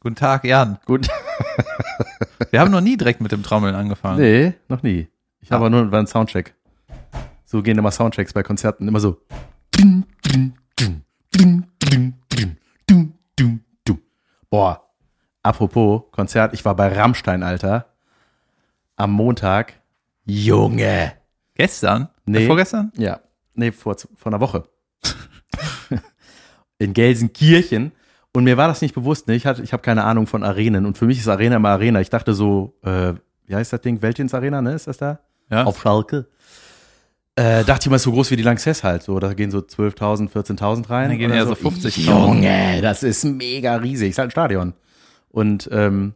Guten Tag, Jan. Gut. Wir haben noch nie direkt mit dem Trommeln angefangen. Nee, noch nie. Ich Ah. habe aber nur einen Soundcheck. So gehen immer Soundchecks bei Konzerten, immer so. Boah, apropos Konzert, ich war bei Rammstein, Alter. Am Montag. Junge. Gestern? Nee. Äh, vorgestern? Ja, nee, vor, vor einer Woche. In Gelsenkirchen. Und mir war das nicht bewusst, ne? Ich, hatte- ich habe keine Ahnung von Arenen. Und für mich ist Arena immer Arena. Ich dachte so, äh, wie heißt das Ding? Weltins Arena, ne? Ist das da? Ja. Auf Schalke. Äh, dachte ich ist so groß wie die Lanxess halt. So, da gehen so 12.000, 14.000 rein. Da gehen eher so 50.000. Junge, das ist mega riesig. Ist halt ein Stadion. Und ähm,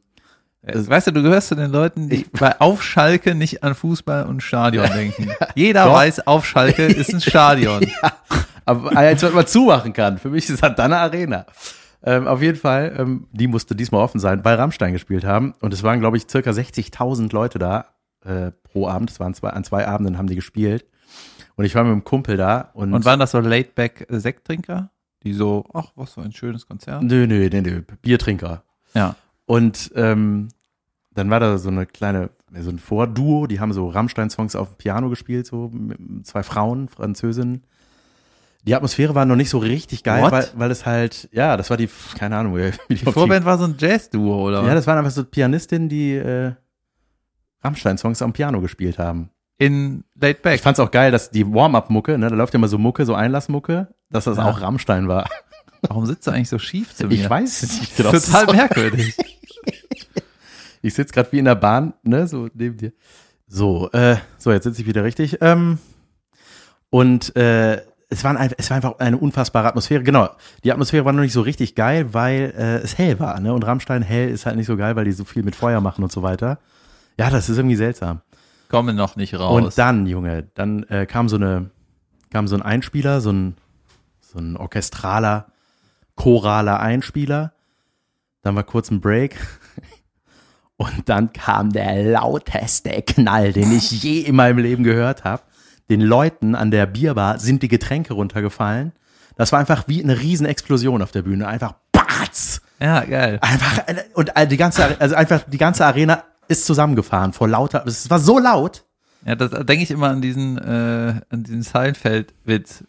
Äh, Weißt du, du gehörst zu den Leuten, die bei auf Schalke nicht an Fußball und Stadion denken. Jeder Doch. weiß, auf Schalke ist ein Stadion. Aber als man mal zumachen kann. Für mich ist das dann eine Arena. Ähm, auf jeden Fall, ähm, die musste diesmal offen sein, weil Rammstein gespielt haben. Und es waren, glaube ich, circa 60.000 Leute da äh, pro Abend. Es waren zwei, an zwei Abenden haben die gespielt. Und ich war mit einem Kumpel da. Und, Und waren das so Laidback-Sekttrinker? Die so, ach, was für ein schönes Konzert. nö, nö, nö, nö, Biertrinker. Ja. Und ähm, dann war da so eine kleine, so ein Vorduo, die haben so Rammstein-Songs auf dem Piano gespielt, so mit zwei Frauen, Französinnen. Die Atmosphäre war noch nicht so richtig geil, What? weil, weil es halt, ja, das war die, keine Ahnung, wie die, Die Vorband war so ein Jazz-Duo, oder? Ja, das waren einfach so Pianistinnen, die äh, Rammstein-Songs am Piano gespielt haben. In Laidback. Ich fand's auch geil, dass die Warm-Up-Mucke, ne, da läuft ja immer so Mucke, so Einlassmucke, dass das Ja. auch Rammstein war. Warum sitzt du eigentlich so schief zu mir? Ich weiß es nicht genau. Total merkwürdig. Ich sitze gerade wie in der Bahn, ne, so neben dir. So, äh, so, jetzt sitze ich wieder richtig. Ähm, und äh, es, war ein, es war einfach eine unfassbare Atmosphäre. Genau, die Atmosphäre war noch nicht so richtig geil, weil äh, es hell war. Ne? Und Rammstein hell ist halt nicht so geil, weil die so viel mit Feuer machen und so weiter. Ja, das ist irgendwie seltsam. Komme noch nicht raus. Und dann, Junge, dann äh, kam so eine, kam so ein Einspieler, so ein, so ein orchestraler, choraler Einspieler. Dann war kurz ein Break. Und dann kam der lauteste Knall, den ich je in meinem Leben gehört habe. Den Leuten an der Bierbar sind die Getränke runtergefallen. Das war einfach wie eine Riesenexplosion auf der Bühne. Einfach batz! ja, geil. Einfach, und die ganze, also einfach die ganze Arena ist zusammengefahren vor lauter, es war so laut. Ja, das da denke ich immer an diesen, äh, an diesen Seinfeld-Witz.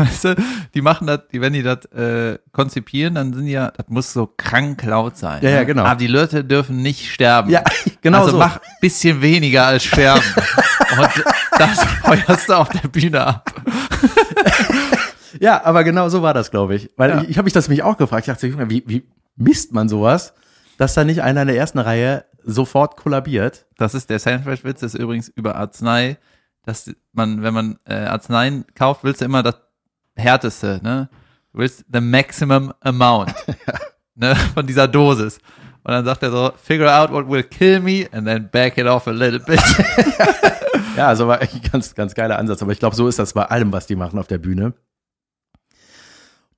Weißt du, die machen das, die, wenn die das äh, konzipieren, dann sind ja, das muss so krank laut sein. Ja, ja, ne? genau. Aber die Leute dürfen nicht sterben. Ja, genau also so. mach bisschen weniger als sterben. Und das feuerst du auf der Bühne ab. Ja, aber genau so war das, glaube ich. Weil Ja. ich, ich habe mich das mich auch gefragt. Ich dachte, wie, wie misst man sowas, dass da nicht einer in der ersten Reihe sofort kollabiert? Das ist der Seinfeld-Witz, ist übrigens über Arznei, dass man, wenn man äh, Arzneien kauft, willst du immer das härteste, ne? Du willst the maximum amount, ne, von dieser Dosis. Und dann sagt er so, figure out what will kill me and then back it off a little bit. Ja, also war echt ein ganz, ganz geiler Ansatz. Aber ich glaube, so ist das bei allem, was die machen auf der Bühne.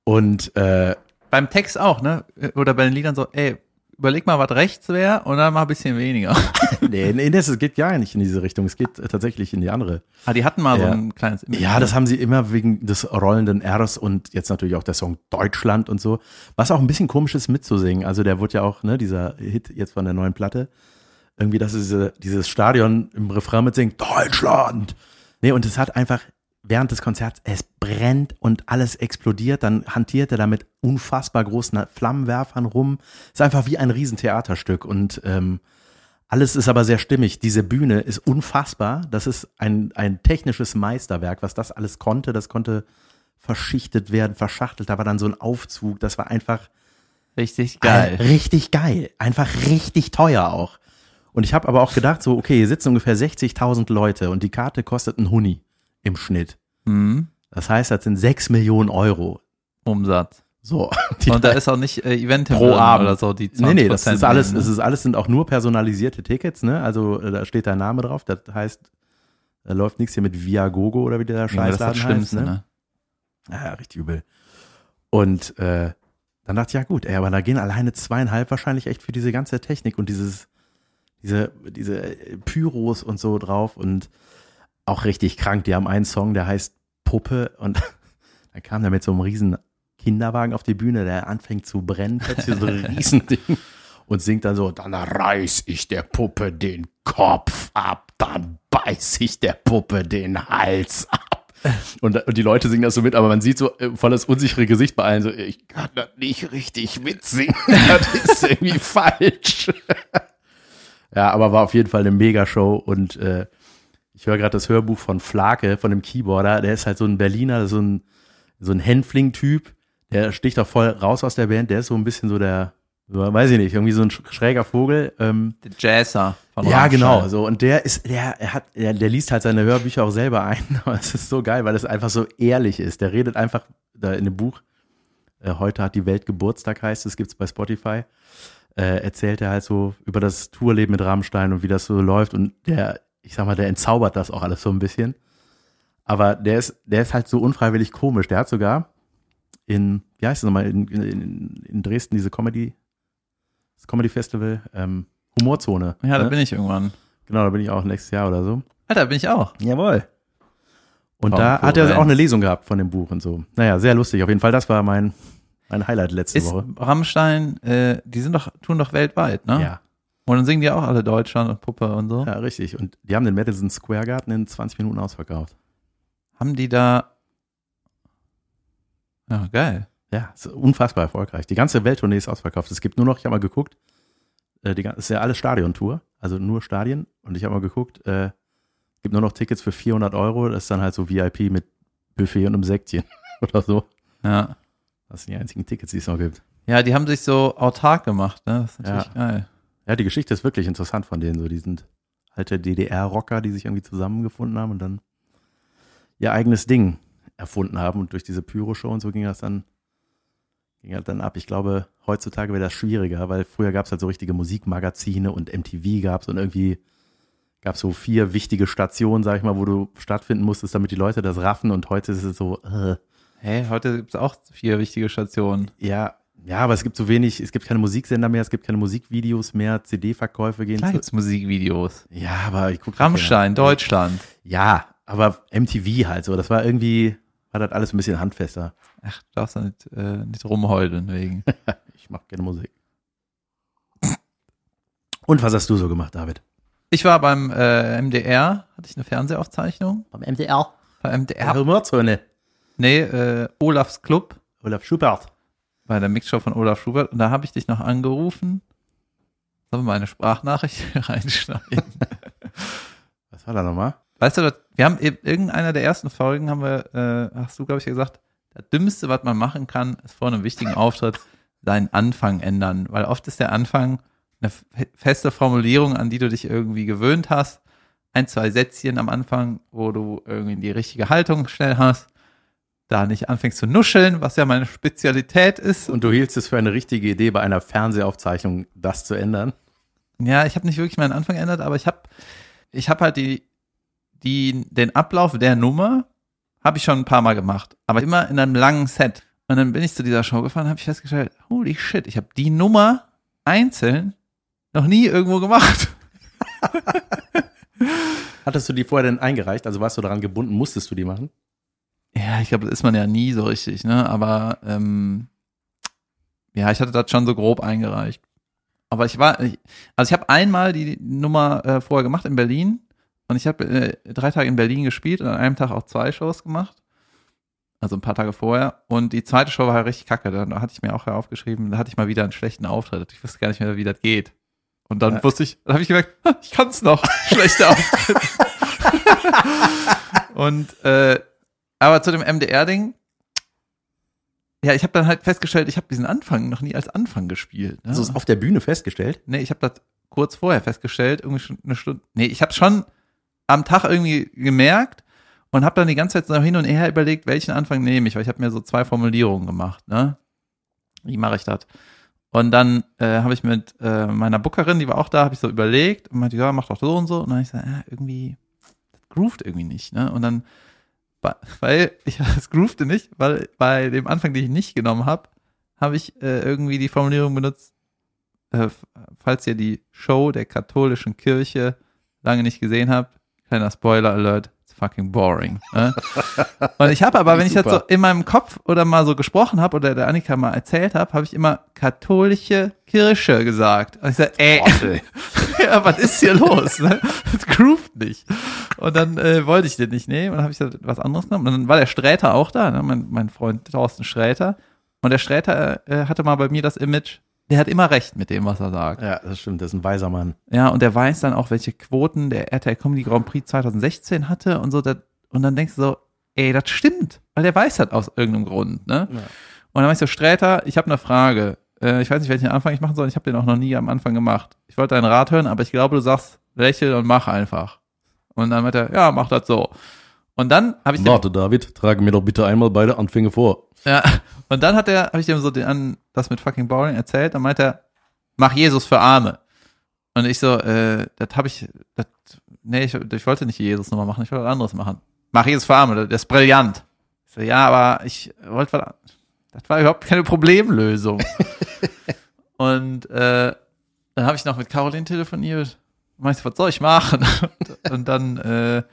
Und äh, Beim Text auch, ne? Oder bei den Liedern so, ey, überleg mal, was rechts wäre und dann mal ein bisschen weniger. nee, nee, das geht gar nicht in diese Richtung. Es geht äh, tatsächlich in die andere. ah, die hatten mal so Ja. ein kleines Image, Ja, ne? das haben sie immer wegen des rollenden Rs und jetzt natürlich auch der Song Deutschland und so. Was auch ein bisschen komisch ist mitzusingen. Also der wurde ja auch, ne, dieser Hit jetzt von der neuen Platte. Irgendwie, dass es diese, dieses Stadion im Refrain mitsingt, Deutschland. Nee, und es hat einfach während des Konzerts, es brennt und alles explodiert. Dann hantiert er da mit unfassbar großen Flammenwerfern rum. Ist einfach wie ein Riesentheaterstück und ähm, alles ist aber sehr stimmig. Diese Bühne ist unfassbar. Das ist ein, ein technisches Meisterwerk, was das alles konnte. Das konnte verschichtet werden, verschachtelt. Da war dann so ein Aufzug. Das war einfach richtig geil. ein- richtig geil. Einfach richtig teuer auch. Und ich habe aber auch gedacht, so, okay, hier sitzen ungefähr 60.000 Leute und die Karte kostet einen Huni im Schnitt. Mhm. Das heißt, das sind 6 Millionen Euro. Umsatz. So. Und da ist auch nicht äh, Event Pro Abend. oder so, die 20% Nee, nee, das ist alles, es ne? ist alles sind auch nur personalisierte Tickets, ne? Also äh, da steht dein Name drauf. Das heißt, da läuft nichts hier mit Viagogo oder wie der Ja, das ist das Scheißladen Schlimmste, heißt, ne? Ja, richtig übel. Und äh, dann dachte ich, ja gut, ey, aber da gehen alleine zweieinhalb wahrscheinlich echt für diese ganze Technik und dieses, diese, diese Pyros und so drauf und auch richtig krank. Die haben einen Song, der heißt Puppe und dann kam der mit so einem riesen Kinderwagen auf die Bühne, der anfängt zu brennen, plötzlich so ein Riesending und singt dann so, dann reiß ich der Puppe den Kopf ab, dann beiß ich der Puppe den Hals ab. Und, und die Leute singen das so mit, aber man sieht so äh, voll das unsichere Gesicht bei allen so, ich kann das nicht richtig mitsingen, das ist irgendwie falsch. ja, aber war auf jeden Fall eine Megashow und äh, ich höre gerade das Hörbuch von Flake, von dem Keyboarder, der ist halt so ein Berliner, so ein, so ein Hänfling-Typ, der sticht auch voll raus aus der Band, der ist so ein bisschen so der, so, weiß ich nicht, irgendwie so ein schräger Vogel. Ähm, Der Jazzer von ja, genau. So und der ist, der, er hat, der, der liest halt seine Hörbücher auch selber ein. Aber es ist so geil, weil es einfach so ehrlich ist. Der redet einfach da in dem Buch. Äh, heute hat die Welt Geburtstag heißt es, gibt's bei Spotify. Äh, erzählt er halt so über das Tourleben mit Rammstein und wie das so läuft. Und der, ich sag mal, der entzaubert das auch alles so ein bisschen. Aber der ist, der ist halt so unfreiwillig komisch. Der hat sogar in, wie heißt es nochmal, in, in, in Dresden diese Comedy, das Comedy Festival, ähm, Humorzone. Ja, da ne? bin ich irgendwann. Genau, da bin ich auch nächstes Jahr oder so. Alter, bin ich auch. Jawohl. Und Tom da hat er Florenz. auch eine Lesung gehabt von dem Buch und so. Naja, sehr lustig. Auf jeden Fall, das war mein, mein Highlight letzte Ist Woche. Rammstein, äh, die sind doch, tun doch weltweit, ne? Ja, Und dann singen die auch alle Deutschland und Puppe und so. ja, richtig. Und die haben den Madison Square Garden in 20 Minuten ausverkauft. Haben die da. Ja, geil. Ja, ist unfassbar erfolgreich. Die ganze Welttournee ist ausverkauft. Es gibt nur noch, ich habe mal geguckt, äh, die, ist ja alles Stadiontour, also nur Stadien. Und ich habe mal geguckt, äh, gibt nur noch Tickets für 400 Euro. Das ist dann halt so VIP mit Buffet und einem Säckchen oder so. Ja. Das sind die einzigen Tickets, die es noch gibt. Ja, die haben sich so autark gemacht, ne? Das ist natürlich geil. Ja, die Geschichte ist wirklich interessant von denen. So, die sind alte DDR-Rocker, die sich irgendwie zusammengefunden haben und dann ihr eigenes Ding erfunden haben. Und durch diese Pyro-Show und so ging das dann, ging das dann ab. Ich glaube, heutzutage wäre das schwieriger, weil früher gab es halt so richtige Musikmagazine und MTV gab es und irgendwie gab es so vier wichtige Stationen, sag ich mal, wo du stattfinden musstest, damit die Leute das raffen. Und heute ist es so, äh, Hey, heute gibt's auch vier wichtige Stationen. ja, ja, aber es gibt so wenig, es gibt keine Musiksender mehr, es gibt keine Musikvideos mehr, CD-Verkäufe gehen Klar zu. gibt's Musikvideos. Ja, aber ich gucke Rammstein, Deutschland. Ja, aber MTV halt so. Das war irgendwie, war das alles ein bisschen handfester. Ach, du darfst da nicht, äh, nicht rumheulen wegen. Ich mache gerne Musik. Und was hast du so gemacht, David? Ich war beim äh, MDR, hatte ich eine Fernsehaufzeichnung. Beim MDR. Bei MDR. Humorzone. Nee, äh, Olafs Club. Olaf Schubert. Bei der Mixshow von Olaf Schubert und da habe ich dich noch angerufen. Sollen wir mal eine Sprachnachricht reinschneiden? Was war da nochmal? weißt du, wir haben in irgendeiner der ersten Folgen haben wir, äh, hast du, glaube ich, gesagt, das Dümmste, was man machen kann, ist vor einem wichtigen Auftritt seinen Anfang ändern. Weil oft ist der Anfang eine fe- feste Formulierung, an die du dich irgendwie gewöhnt hast. Ein, zwei Sätzchen am Anfang, wo du irgendwie die richtige Haltung schnell hast. Da nicht anfängst zu nuscheln, was ja meine Spezialität ist. Und du hieltst es für eine richtige Idee, bei einer Fernsehaufzeichnung das zu ändern? Ja, ich habe nicht wirklich meinen Anfang geändert, aber ich habe ich hab halt die, die, den Ablauf der Nummer habe ich schon ein paar Mal gemacht, aber immer in einem langen Set. Und dann bin ich zu dieser Show gefahren, habe ich festgestellt, holy shit, ich habe die Nummer einzeln noch nie irgendwo gemacht. Hattest du die vorher denn eingereicht? Also warst du daran gebunden? Musstest du die machen? Ja, ich glaube, das ist man ja nie so richtig, ne? Aber ähm, ja, ich hatte das schon so grob eingereicht. Aber ich war, also ich habe einmal die Nummer äh, vorher gemacht in Berlin und ich habe äh, drei Tage in Berlin gespielt und an einem Tag auch zwei Shows gemacht. Also ein paar Tage vorher. Und die zweite Show war halt richtig kacke. Da hatte ich mir auch aufgeschrieben, da hatte ich mal wieder einen schlechten Auftritt. Ich wusste gar nicht mehr, wie das geht. Und dann Ja. wusste ich, dann habe ich gemerkt, "Ha, ich kann es noch. Schlechter Auftritt. und äh, aber zu dem MDR-Ding, ja, ich habe dann halt festgestellt, ich habe diesen Anfang noch nie als Anfang gespielt. Ne? Du es auf der Bühne festgestellt? nee, ich habe das kurz vorher festgestellt, irgendwie schon eine Stunde. Nee, ich habe schon am Tag irgendwie gemerkt und habe dann die ganze Zeit so hin und her überlegt, welchen Anfang nehme ich, weil ich habe mir so zwei Formulierungen gemacht, ne? Wie mache ich das? Und dann äh, habe ich mit äh, meiner Bookerin, die war auch da, habe ich so überlegt und meinte, ja, mach doch so und so. Und dann habe ich gesagt, ja, irgendwie, das groovt irgendwie nicht, ne? Und dann, weil ich es groovte nicht, weil bei dem Anfang, den ich nicht genommen habe, habe ich äh, irgendwie die Formulierung benutzt, äh, falls ihr die Show der katholischen Kirche lange nicht gesehen habt, kleiner Spoiler Alert, fucking boring. Ne? Und ich habe aber, wenn ich das so in meinem Kopf oder mal so gesprochen habe oder der Annika mal erzählt habe, habe ich immer katholische Kirche gesagt. Und ich sage, ey, ja, was ist hier los? Ne? Das groovt nicht. Und dann äh, wollte ich den nicht nehmen und dann habe ich gesagt, was anderes genommen. Und dann war der Sträter auch da, ne? mein, mein Freund Thorsten Sträter. Und der Sträter äh, hatte mal bei mir das Image, der hat immer recht mit dem, was er sagt. Ja, das stimmt, das ist ein weiser Mann. Ja, und der weiß dann auch, welche Quoten der RTL Comedy Grand Prix 2016 hatte und so. Das, und dann denkst du so, ey, das stimmt, weil der weiß das aus irgendeinem Grund. Ne? Ja. Und dann meinst du, Sträter, ich habe eine Frage. Äh, ich weiß nicht, welchen Anfang ich machen soll. Ich habe den auch noch nie am Anfang gemacht. Ich wollte deinen Rat hören, aber ich glaube, du sagst, lächel und mach einfach. Und dann meint er, ja, mach das so. Und dann habe ich. Warte, David, trage mir doch bitte einmal beide Anfänge vor. Ja, und dann hat er, habe ich dem so den, das mit fucking Boring erzählt, dann meint er, mach Jesus für Arme. Und ich so, äh, das habe ich, das, nee, ich, ich wollte nicht Jesus nochmal machen, ich wollte was anderes machen. Mach Jesus für Arme, das ist brillant. Ich so, ja, aber ich wollte was, das war überhaupt keine Problemlösung. und äh, dann habe ich noch mit Caroline telefoniert. Meinst du, was soll ich machen? und, und dann, äh,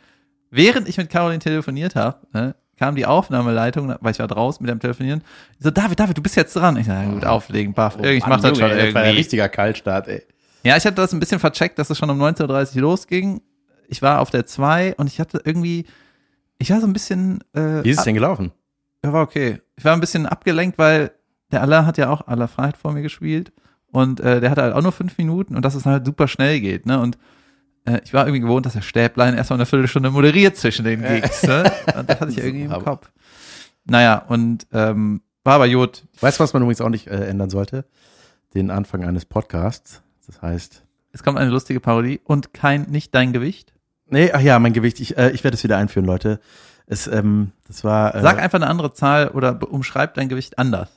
während ich mit Caroline telefoniert habe, ne, kam die Aufnahmeleitung, weil ich war draußen mit dem Telefonieren. Ich so, David, David, du bist jetzt dran. Ich so, gut, auflegen, baff. Oh, ich mach das schon irgendwie. Das war ein richtiger Kaltstart, ey. Ja, ich hatte das ein bisschen vercheckt, dass es schon um 19.30 Uhr losging. Ich war auf der 2 und ich hatte irgendwie, ich war so ein bisschen. Äh, Wie ist es denn gelaufen? Ja, war okay. Ich war ein bisschen abgelenkt, weil der Allah hat ja auch aller Freiheit vor mir gespielt. Und äh, der hatte halt auch nur fünf Minuten und dass es halt super schnell geht, ne? Und äh, ich war irgendwie gewohnt, dass der Stäblein erstmal eine Viertelstunde moderiert zwischen den Gigs. ne? Und das hatte ich irgendwie im Kopf. Naja, und ähm, war aber gut. Weißt du, was man übrigens auch nicht äh, ändern sollte? Den Anfang eines Podcasts. Das heißt. Es kommt eine lustige Parodie und kein, nicht dein Gewicht. Nee, ach ja, mein Gewicht. Ich, äh, ich werde es wieder einführen, Leute. Es, ähm, das war. Äh, sag einfach eine andere Zahl oder umschreib dein Gewicht anders.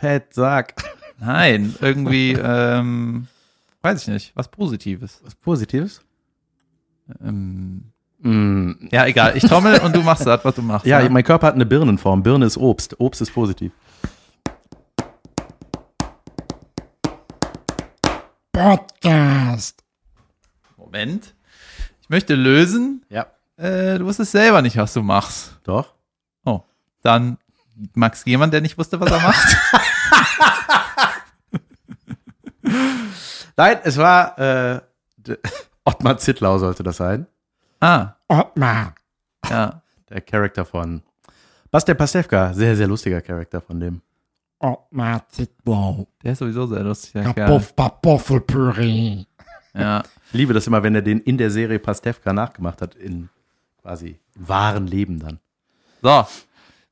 Fett, sag. Nein, irgendwie, ähm, weiß ich nicht, was Positives. Was Positives? Ähm, mm. Ja, egal. Ich trommel und du machst das, was du machst. Ja, ja, mein Körper hat eine Birnenform. Birne ist Obst. Obst ist positiv. Podcast. Moment. Ich möchte lösen. Ja. Äh, du wusstest selber nicht, was du machst. Doch. Oh. Dann Max jemand, der nicht wusste, was er macht. Nein, es war äh, Ottmar Zittlau sollte das sein. Ah. Ottmar. Ja. Der Charakter von Bastian Pastewka. Sehr, sehr lustiger Charakter von dem. Ottmar Zittlau. Der ist sowieso sehr lustig. Kartoffelpüree. Ja. Ich liebe das immer, wenn er den in der Serie Pastewka nachgemacht hat, in quasi wahren Leben dann. So,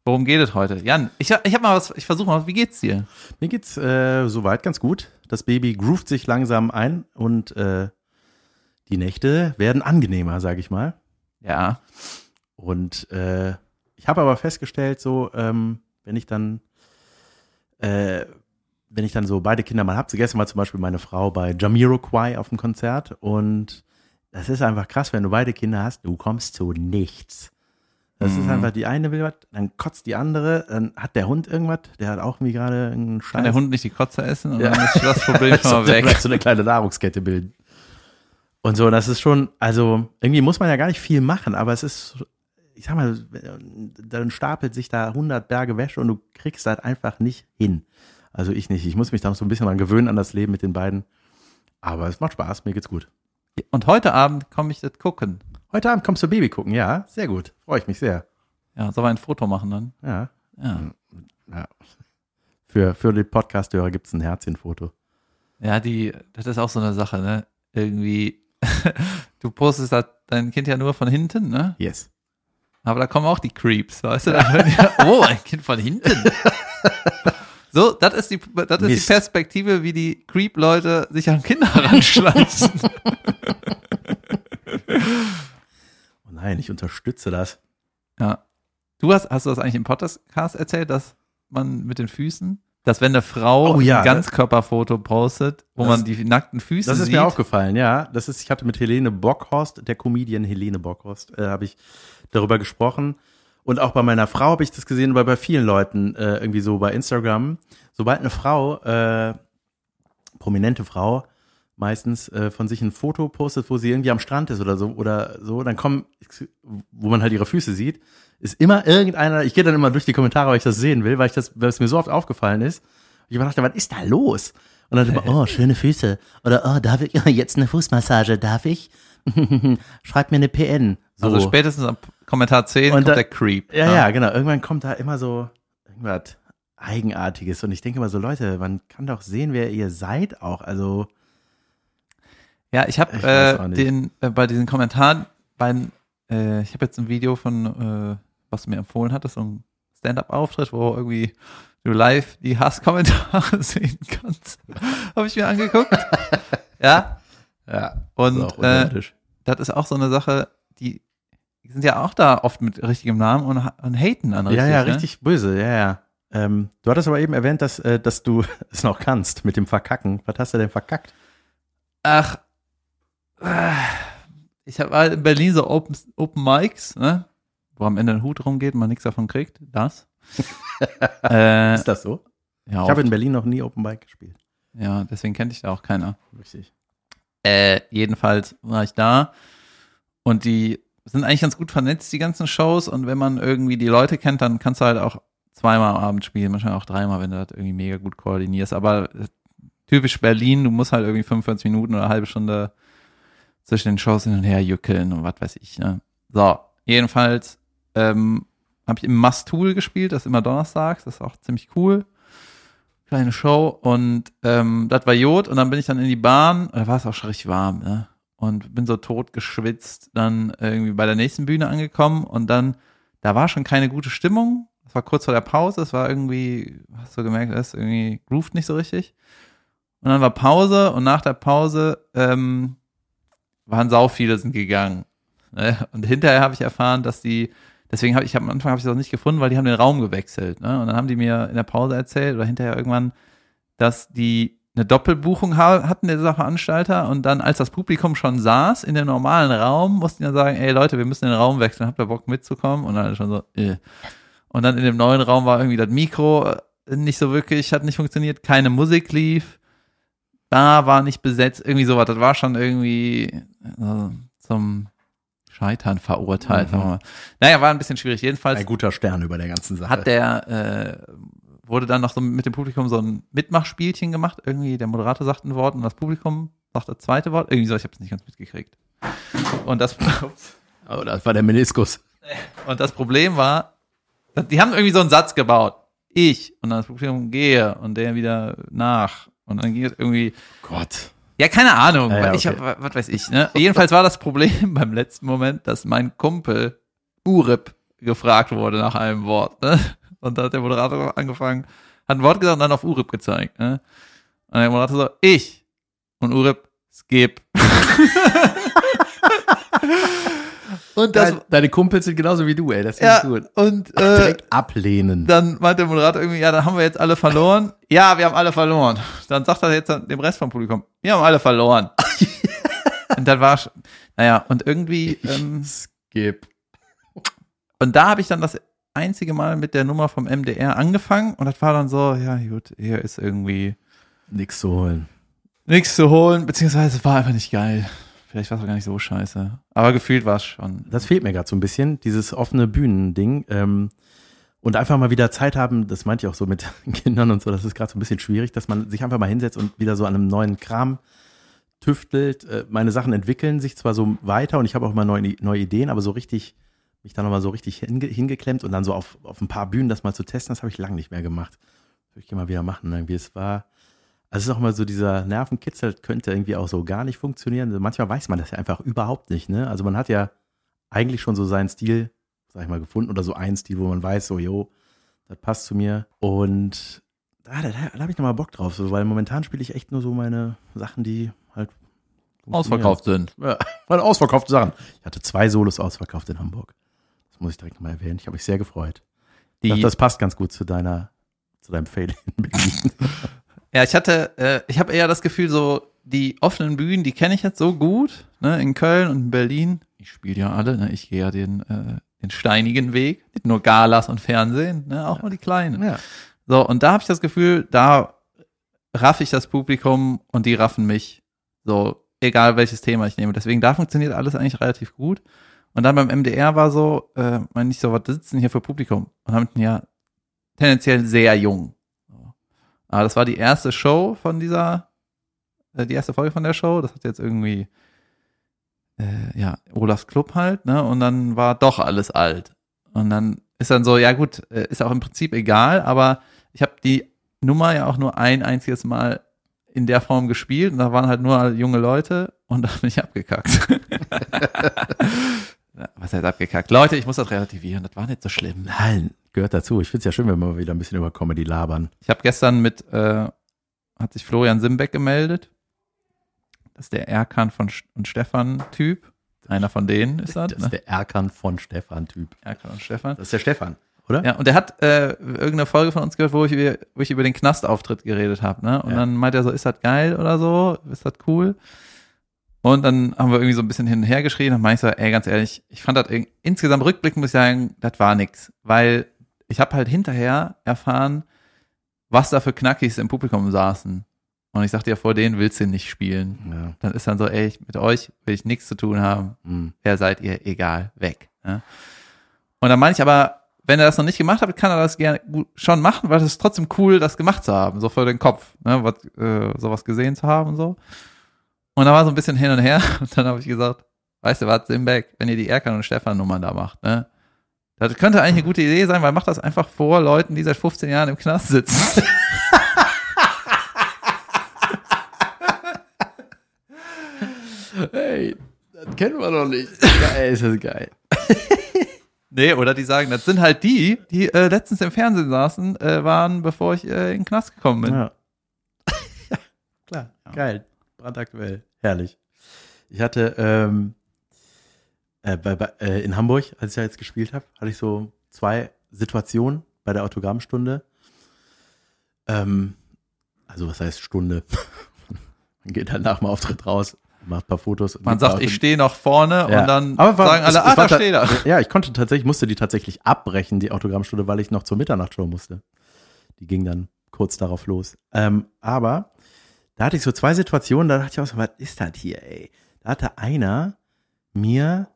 worum geht es heute? Jan, ich, ich habe mal was, ich versuche mal, wie geht's dir? Mir geht's äh, soweit ganz gut. Das Baby groovt sich langsam ein und äh, die Nächte werden angenehmer, sage ich mal. Ja. Und äh, ich habe aber festgestellt, so, ähm, wenn ich dann, äh, wenn ich dann so beide Kinder mal habe, gestern war zum Beispiel meine Frau bei Jamiroquai auf dem Konzert und das ist einfach krass, wenn du beide Kinder hast, du kommst zu nichts. Das mhm. ist einfach, die eine will was, dann kotzt die andere, dann hat der Hund irgendwas, der hat auch irgendwie gerade einen Scheiß. Kann der Hund nicht die Kotze essen und ja. dann ist das Problem schon mal weg. so eine kleine Nahrungskette bilden. Und so, das ist schon, also irgendwie muss man ja gar nicht viel machen, aber es ist, ich sag mal, dann stapelt sich da 100 Berge Wäsche und du kriegst das einfach nicht hin. Also ich nicht. Ich muss mich da noch so ein bisschen dran gewöhnen an das Leben mit den beiden. Aber es macht Spaß, mir geht's gut. Und heute Abend komme ich das gucken. Heute Abend kommst du Baby gucken, ja, sehr gut. Freue ich mich sehr. Ja, soll wir ein Foto machen dann? Ja. Ja. ja. Für, für die Podcast-Hörer gibt es ein Herzchenfoto. Ja, die, das ist auch so eine Sache, ne? Irgendwie du postest dein Kind ja nur von hinten, ne? Yes. Aber da kommen auch die Creeps, weißt du? Ja, oh, ein Kind von hinten. So, das ist die, das ist die Perspektive, wie die Creep-Leute sich an Kinder ranschleichen. oh nein, ich unterstütze das. Ja. Du hast, hast du das eigentlich im Podcast erzählt, dass man mit den Füßen dass wenn eine Frau oh, ja, ein Ganzkörperfoto postet, wo das, man die nackten Füße sieht. Das ist sieht. mir aufgefallen, ja. Das ist, ich hatte mit Helene Bockhorst, der Comedian Helene Bockhorst, äh, habe ich darüber gesprochen. Und auch bei meiner Frau habe ich das gesehen, weil bei vielen Leuten äh, irgendwie so bei Instagram, sobald eine Frau, äh, prominente Frau, meistens äh, von sich ein Foto postet, wo sie irgendwie am Strand ist oder so oder so, dann kommen, wo man halt ihre Füße sieht, ist immer irgendeiner, ich gehe dann immer durch die Kommentare, weil ich das sehen will, weil ich das, weil es mir so oft aufgefallen ist. Und ich dachte, was ist da los? Und dann immer, oh, schöne Füße. Oder, oh, darf ich, jetzt eine Fußmassage, darf ich? Schreib mir eine PN. So. Also spätestens am Kommentar 10 Und kommt da- der Creep. Ja, ja, genau. Irgendwann kommt da immer so irgendwas Eigenartiges. Und ich denke immer so, Leute, man kann doch sehen, wer ihr seid auch. Also, Ja, ich habe äh, den äh, bei diesen Kommentaren, bei, äh, ich habe jetzt ein Video von, äh, was du mir empfohlen hattest, so ein Stand-up-Auftritt, wo irgendwie du live die Hasskommentare sehen kannst. habe ich mir angeguckt. ja, ja. und ist äh, das ist auch so eine Sache, die, sind ja auch da oft mit richtigem Namen und, und haten an richtig. ja, ja, ne? richtig böse, ja, ja. Ähm, du hattest aber eben erwähnt, dass, äh, dass du es noch kannst mit dem Verkacken. Was hast du denn verkackt? Ach, äh, ich habe halt in Berlin so Open, Open Mics, ne? Wo am Ende ein Hut rumgeht und man nichts davon kriegt. Das. äh, Ist das so? ja, Ich habe in Berlin noch nie Open Bike gespielt. ja, deswegen kennt dich da auch keiner. Richtig. Äh, jedenfalls war ich da und die sind eigentlich ganz gut vernetzt, die ganzen Shows. Und wenn man irgendwie die Leute kennt, dann kannst du halt auch zweimal am Abend spielen, manchmal auch dreimal, wenn du das irgendwie mega gut koordinierst. Aber äh, typisch Berlin, du musst halt irgendwie 45 Minuten oder eine halbe Stunde zwischen den Shows hin und her jückeln und was weiß ich. Ne? So, jedenfalls ähm, habe ich im Must-Tool gespielt, das ist immer donnerstags, das ist auch ziemlich cool. Kleine Show und ähm, das war Jod und dann bin ich dann in die Bahn, da war es auch schon richtig warm, ne? Und bin so tot geschwitzt, dann irgendwie bei der nächsten Bühne angekommen und dann, da war schon keine gute Stimmung. Das war kurz vor der Pause, es war irgendwie, hast du gemerkt, es irgendwie grooved nicht so richtig. Und dann war Pause und nach der Pause ähm, waren sau viele sind gegangen. Ne? Und hinterher habe ich erfahren, dass die, deswegen habe ich am Anfang habe ich das nicht gefunden, weil die haben den Raum gewechselt. Ne? Und dann haben die mir in der Pause erzählt oder hinterher irgendwann, dass die eine Doppelbuchung ha hatten, dieser Veranstalter, und dann, als das Publikum schon saß in dem normalen Raum, mussten die dann sagen, ey Leute, wir müssen den Raum wechseln, habt ihr Bock mitzukommen? Und dann schon so, äh. Und dann in dem neuen Raum war irgendwie das Mikro äh, nicht so wirklich, hat nicht funktioniert, keine Musik lief, da war nicht besetzt, irgendwie sowas, das war schon irgendwie äh, zum Scheitern verurteilt, Mhm. Naja, war ein bisschen schwierig. Jedenfalls Ein guter Stern über der ganzen Sache. hat der, äh, wurde dann noch so mit dem Publikum so ein Mitmachspielchen gemacht. Irgendwie der Moderator sagt ein Wort und das Publikum sagt das zweite Wort. Irgendwie so, ich habe es nicht ganz mitgekriegt. Und das, oh, das war der Meniskus. und das Problem war, die haben irgendwie so einen Satz gebaut. Ich und dann das Publikum gehe und der wieder nach. Und dann ging es irgendwie, Gott. Ja, keine Ahnung. Ja, ja, ich okay. hab, was weiß ich, ne? Jedenfalls war das Problem beim letzten Moment, dass mein Kumpel Urip gefragt wurde nach einem Wort, ne? Und da hat der Moderator angefangen, hat ein Wort gesagt und dann auf Urip gezeigt, ne? Und der Moderator so, ich. Und Urip, skip. und das, Deine, deine Kumpels sind genauso wie du, ey. Das ja, ist gut. und, äh, Direkt ablehnen. dann meint der Moderator irgendwie, ja, dann haben wir jetzt alle verloren. Ja, wir haben alle verloren. Dann sagt er jetzt dem Rest vom Publikum, wir haben alle verloren. und dann war, naja, und irgendwie, ähm, Skip. und da habe ich dann das einzige Mal mit der Nummer vom MDR angefangen und das war dann so, ja gut, hier ist irgendwie Nix zu holen. nichts zu holen, beziehungsweise es war einfach nicht geil. Vielleicht war es gar nicht so scheiße. Aber gefühlt war es schon. Das fehlt mir gerade so ein bisschen, dieses offene Bühnending. Ähm, und einfach mal wieder Zeit haben, das meinte ich auch so mit Kindern und so, das ist gerade so ein bisschen schwierig, dass man sich einfach mal hinsetzt und wieder so an einem neuen Kram tüftelt. Äh, meine Sachen entwickeln sich zwar so weiter und ich habe auch immer neue, neue Ideen, aber so richtig, mich da nochmal so richtig hinge, hingeklemmt und dann so auf, auf ein paar Bühnen das mal zu testen, das habe ich lange nicht mehr gemacht. Würde ich gerne mal wieder machen. Irgendwie. Es war, also es ist auch mal so dieser Nervenkitzel, könnte irgendwie auch so gar nicht funktionieren. Also manchmal weiß man das ja einfach überhaupt nicht. Ne? Also man hat ja eigentlich schon so seinen Stil, sag ich mal, gefunden oder so einen Stil, wo man weiß, so, jo, das passt zu mir. Und da, da, da habe ich nochmal Bock drauf, so, weil momentan spiele ich echt nur so meine Sachen, die halt Ausverkauft sind. Ja, meine ausverkaufte Sachen. Ich hatte zwei Solos ausverkauft in Hamburg. Das muss ich direkt mal erwähnen. Ich habe mich sehr gefreut. Ich dachte, Die, das passt ganz gut zu deiner, zu deinem Fail in Berlin. ja, ich hatte, äh, ich habe eher das Gefühl, so die offenen Bühnen, die kenne ich jetzt so gut, ne, in Köln und in Berlin. Ich spiele ja alle, ne, ich gehe ja den, äh, den steinigen Weg, nicht nur Galas und Fernsehen, ne, auch mal die kleinen. ja. So, und da habe ich das Gefühl, da raff ich das Publikum und die raffen mich So, egal welches Thema ich nehme. Deswegen da funktioniert alles eigentlich relativ gut. Und dann beim MDR war so, äh, meine ich so, was sitzen hier für Publikum? Und haben ja tendenziell sehr jung. Aber das war die erste Show von dieser, äh, die erste Folge von der Show. Das hat jetzt irgendwie, äh, ja, Olafs Club halt, ne? Und dann war doch alles alt. Und dann ist dann so, ja gut, äh, ist auch im Prinzip egal, aber ich habe die Nummer ja auch nur ein einziges Mal in der Form gespielt und da waren halt nur junge Leute und da bin ich abgekackt. Was heißt abgekackt? Leute, ich muss das relativieren, das war nicht so schlimm. Nein, gehört dazu. Ich finde es ja schön, wenn wir mal wieder ein bisschen über Comedy labern. Ich habe gestern mit, äh, hat sich Florian Simbeck gemeldet. Das ist der Erkan von St und Stefan Typ. Einer von denen ist das. Das ist ne? der Erkan von Stefan Typ. Erkan und Stefan. Das ist der Stefan, oder? Ja, und der hat äh, irgendeine Folge von uns gehört, wo ich, über- wo ich über den Knastauftritt geredet habe, ne? Und Ja. dann meint er so, ist das geil oder so? Ist das cool? Und dann haben wir irgendwie so ein bisschen hin und her geschrien und meinte ich so, ey, ganz ehrlich, ich fand das insgesamt rückblickend muss ich sagen, das war nix. Weil ich habe halt hinterher erfahren, was da für Knackis im Publikum saßen. Und ich sagte ja, vor denen willst du nicht spielen. Ja. Dann ist dann so, ey, mit euch will ich nichts zu tun haben Hm. wer seid ihr, egal, weg. Ne? Und dann meine ich aber, wenn er das noch nicht gemacht hat, kann er das gerne gut schon machen, weil es ist trotzdem cool, das gemacht zu haben, so für den Kopf, ne, was, äh, sowas gesehen zu haben und so. Und da war so ein bisschen hin und her und dann habe ich gesagt, weißt du was, Simbeck, wenn ihr die Erkan und Stefan Nummern da macht, ne, das könnte eigentlich eine gute Idee sein, weil macht das einfach vor Leuten, die seit 15 Jahren im Knast sitzen. Hey, das kennen wir noch nicht. Geil, ist das geil. nee, oder die sagen, das sind halt die, die äh, letztens im Fernsehen saßen, äh, waren, bevor ich äh, in den Knast gekommen bin. Ja. ja, klar. Geil. Brandaktuell. Herrlich. Ich hatte ähm, äh, bei, bei, äh, in Hamburg, als ich da jetzt gespielt habe, hatte ich so zwei Situationen bei der Autogrammstunde. Ähm, also was heißt Stunde? Man geht dann nach dem Auftritt raus, macht ein paar Fotos. Man sagt, ich stehe noch vorne Ja. und dann Aber war- sagen alle, ah, da steht er. Ja, ich konnte tatsächlich, musste die tatsächlich abbrechen, die Autogrammstunde, weil ich noch zur Mitternachtshow musste. Die ging dann kurz darauf los. Ähm, aber da hatte ich so zwei Situationen, da dachte ich auch so, was ist das hier, ey? Da hatte einer mir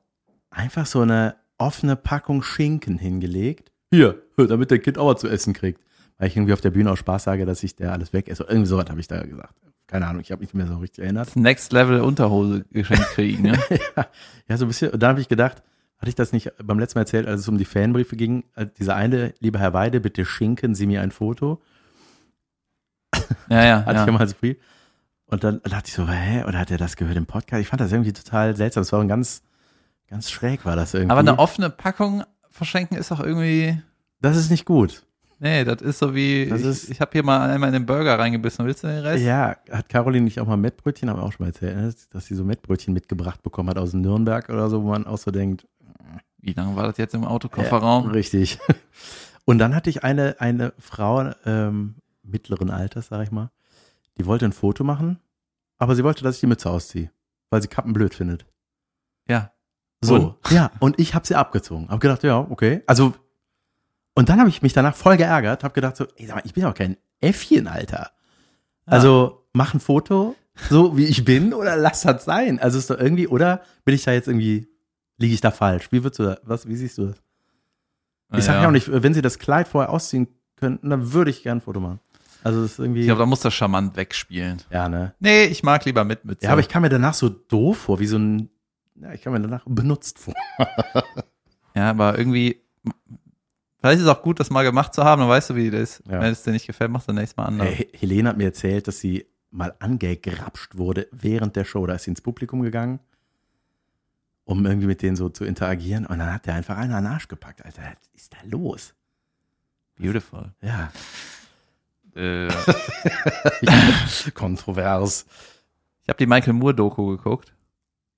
einfach so eine offene Packung Schinken hingelegt. Hier, damit der Kind auch was zu essen kriegt. Weil ich irgendwie auf der Bühne auch Spaß sage, dass ich der alles weg esse. Irgendwie sowas habe ich da gesagt. Keine Ahnung, ich habe mich nicht mehr so richtig erinnert. Next Level Unterhose geschenkt kriegen. Ne? ja, ja, so ein bisschen. Und da habe ich gedacht, hatte ich das nicht beim letzten Mal erzählt, als es um die Fanbriefe ging? Äh, Dieser eine, lieber Herr Weide, bitte schinken Sie mir ein Foto. Ja, ja. Hatte ich ja. immer als Brief. Und dann dachte ich so, hä? Oder hat er das gehört im Podcast? Ich fand das irgendwie total seltsam. Es war ein ganz, ganz schräg war das irgendwie. Aber eine offene Packung verschenken ist doch irgendwie. das ist nicht gut. Nee, das ist so wie, Das ich, ist- ich habe hier mal einmal in den Burger reingebissen. Willst du den Rest? Ja, hat Caroline nicht auch mal Mettbrötchen, haben wir auch schon mal erzählt, ne? dass sie so Mettbrötchen mitgebracht bekommen hat aus Nürnberg oder so, wo man auch so denkt, Wie lange war das jetzt im Autokofferraum? Ja, richtig. Und dann hatte ich eine, eine Frau ähm, mittleren Alters, sag ich mal, die wollte ein Foto machen, aber sie wollte, dass ich die Mütze ausziehe, weil sie Kappen blöd findet. Ja. So. Und? Ja, und ich habe sie abgezogen. Hab gedacht, ja, okay. Also, und dann habe ich mich danach voll geärgert, habe gedacht so, ey, sag mal, ich bin doch kein Äffchen, Alter. Also, mach ein Foto, so wie ich bin, oder lass das sein. Also ist doch irgendwie, oder bin ich da jetzt irgendwie, liege ich da falsch? Wie würdest du das, was, wie siehst du das? Ich sag ja auch nicht, wenn sie das Kleid vorher ausziehen könnten, dann würde ich gern ein Foto machen. Also das ist irgendwie. Ich glaube, da muss das charmant wegspielen. ja, ne? Nee, ich mag lieber mit Mütze. Ja, aber ich kam mir danach so doof vor, wie so ein. Ja, ich kam mir danach benutzt vor. Ja, aber irgendwie, vielleicht ist es auch gut, das mal gemacht zu haben, dann weißt du, wie das ist. Ja. Wenn es dir nicht gefällt, machst du nächstes Mal anders. Hey, Helene hat mir erzählt, dass sie mal angegrapscht wurde während der Show. Da ist sie ins Publikum gegangen, um irgendwie mit denen so zu interagieren. Und dann hat der einfach einen an den Arsch gepackt. Alter, was ist da los? Beautiful. Ja, Äh, kontrovers. ich habe die Michael Moore-Doku geguckt.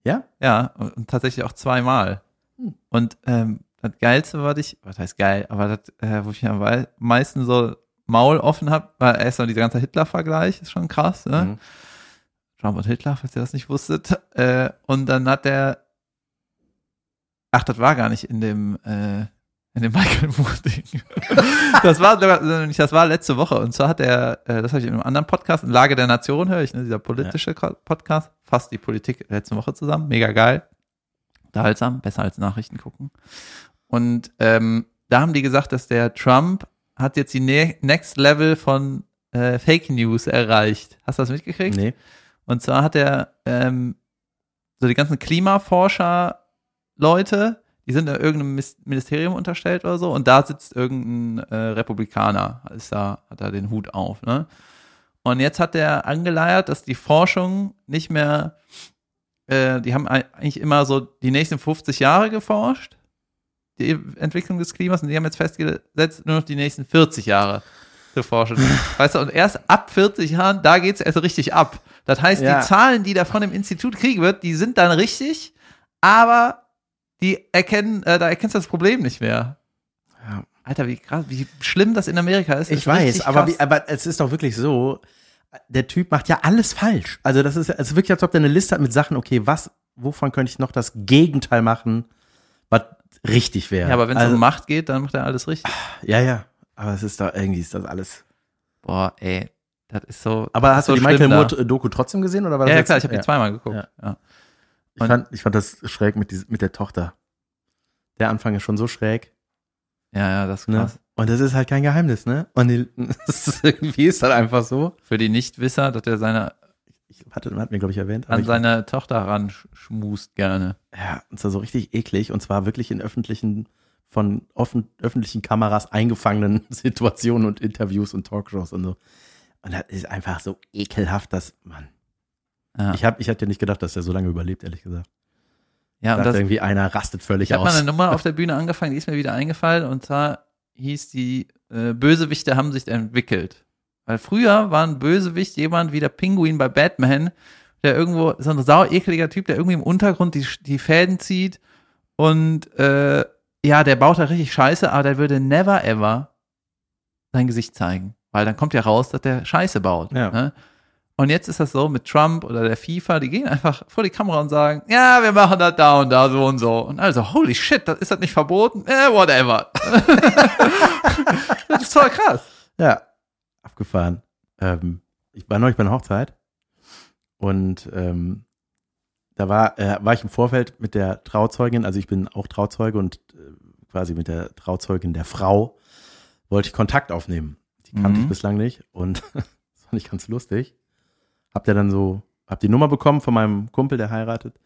Ja? Ja, und tatsächlich auch zweimal. Hm. Und ähm, das Geilste, was ich, was heißt geil, aber das, äh, wo ich am meisten so Maul offen habe, war erst mal dieser ganze Hitler-Vergleich, ist schon krass, ne? Mhm. Trump und Hitler, falls ihr das nicht wusstet. Äh, und dann hat der, ach, das war gar nicht in dem, äh, In dem Michael Moore-Ding. das war das war letzte Woche. Und zwar hat er, äh, das habe ich in einem anderen Podcast, in Lage der Nation höre ich, ne, dieser politische ja. Podcast, fasst die Politik letzte Woche zusammen. Mega geil. Unterhaltsam, besser als Nachrichten gucken. Und ähm, da haben die gesagt, dass der Trump hat jetzt die ne Next Level von äh, Fake News erreicht. Hast du das mitgekriegt? Nee. Und zwar hat er ähm, so die ganzen Klimaforscher-Leute, die sind in irgendeinem Ministerium unterstellt oder so, und da sitzt irgendein äh, Republikaner, ist da, hat er den Hut auf, ne? Und jetzt hat er angeleiert, dass die Forschung nicht mehr, äh, die haben eigentlich immer so die nächsten 50 Jahre geforscht, die Entwicklung des Klimas, und die haben jetzt festgesetzt, nur noch die nächsten 40 Jahre zu forschen. weißt du, und erst ab 40 Jahren, da geht's erst richtig ab. Das heißt, ja. die Zahlen, die da von dem Institut kriegen wird, die sind dann richtig, aber die erkennen, äh, da erkennst du das Problem nicht mehr. Ja. Alter, wie krass, wie schlimm das in Amerika ist. Ich weiß, aber, wie, aber es ist doch wirklich so, der Typ macht ja alles falsch. Also das ist, es ist wirklich, als ob der eine Liste hat mit Sachen, okay, was, wovon könnte ich noch das Gegenteil machen, was richtig wäre. Ja, aber wenn es also, um Macht geht, dann macht er alles richtig. Ja, ja. Aber es ist da irgendwie ist das alles. Boah, ey, das ist so. Aber hast so du die Michael Moore-Doku trotzdem gesehen oder war das? Ja, ja klar, ich habe ja. die zweimal geguckt. Ja. ja. Ich, fand, ich fand das schräg mit, die, mit der Tochter. Der Anfang ist schon so schräg. Ja, ja, das ist ne? krass. Ne? Und das ist halt kein Geheimnis, ne? Und die, ist, irgendwie ist das einfach so. Für die Nichtwisser, dass er seine ich hatte, hat mir, glaube ich, erwähnt. An seine Tochter ran schmust gerne. Ja, und zwar so richtig eklig und zwar wirklich in öffentlichen von offen, öffentlichen Kameras eingefangenen Situationen und Interviews und Talkshows und so. Und das ist einfach so ekelhaft, dass man. Ja. Ich habe ich hatte nicht gedacht, dass er so lange überlebt, ehrlich gesagt. Ja, und das, irgendwie einer rastet völlig ich aus. Ich habe mal eine Nummer auf der Bühne angefangen, die ist mir wieder eingefallen und zwar hieß die äh, Bösewichte haben sich entwickelt. Weil früher war ein Bösewicht jemand wie der Pinguin bei Batman, der irgendwo, so ein sau ekliger Typ, der irgendwie im Untergrund die, die Fäden zieht und äh, ja, der baut da richtig Scheiße, aber der würde never ever sein Gesicht zeigen. Weil dann kommt ja raus, dass der Scheiße baut. Ja. Ne? Und jetzt ist das so mit Trump oder der FIFA, die gehen einfach vor die Kamera und sagen, ja, wir machen das da und da so und so. Und also, holy shit, das, ist das nicht verboten? Eh, whatever. das ist voll krass. Ja, abgefahren. Ähm, ich war neulich bei einer Hochzeit und ähm, da war, äh, war ich im Vorfeld mit der Trauzeugin, also ich bin auch Trauzeuge und äh, quasi mit der Trauzeugin der Frau wollte ich Kontakt aufnehmen. Die kannte mhm. ich bislang nicht und das fand ich ganz lustig. Habt ihr dann so, hab die Nummer bekommen von meinem Kumpel, der heiratet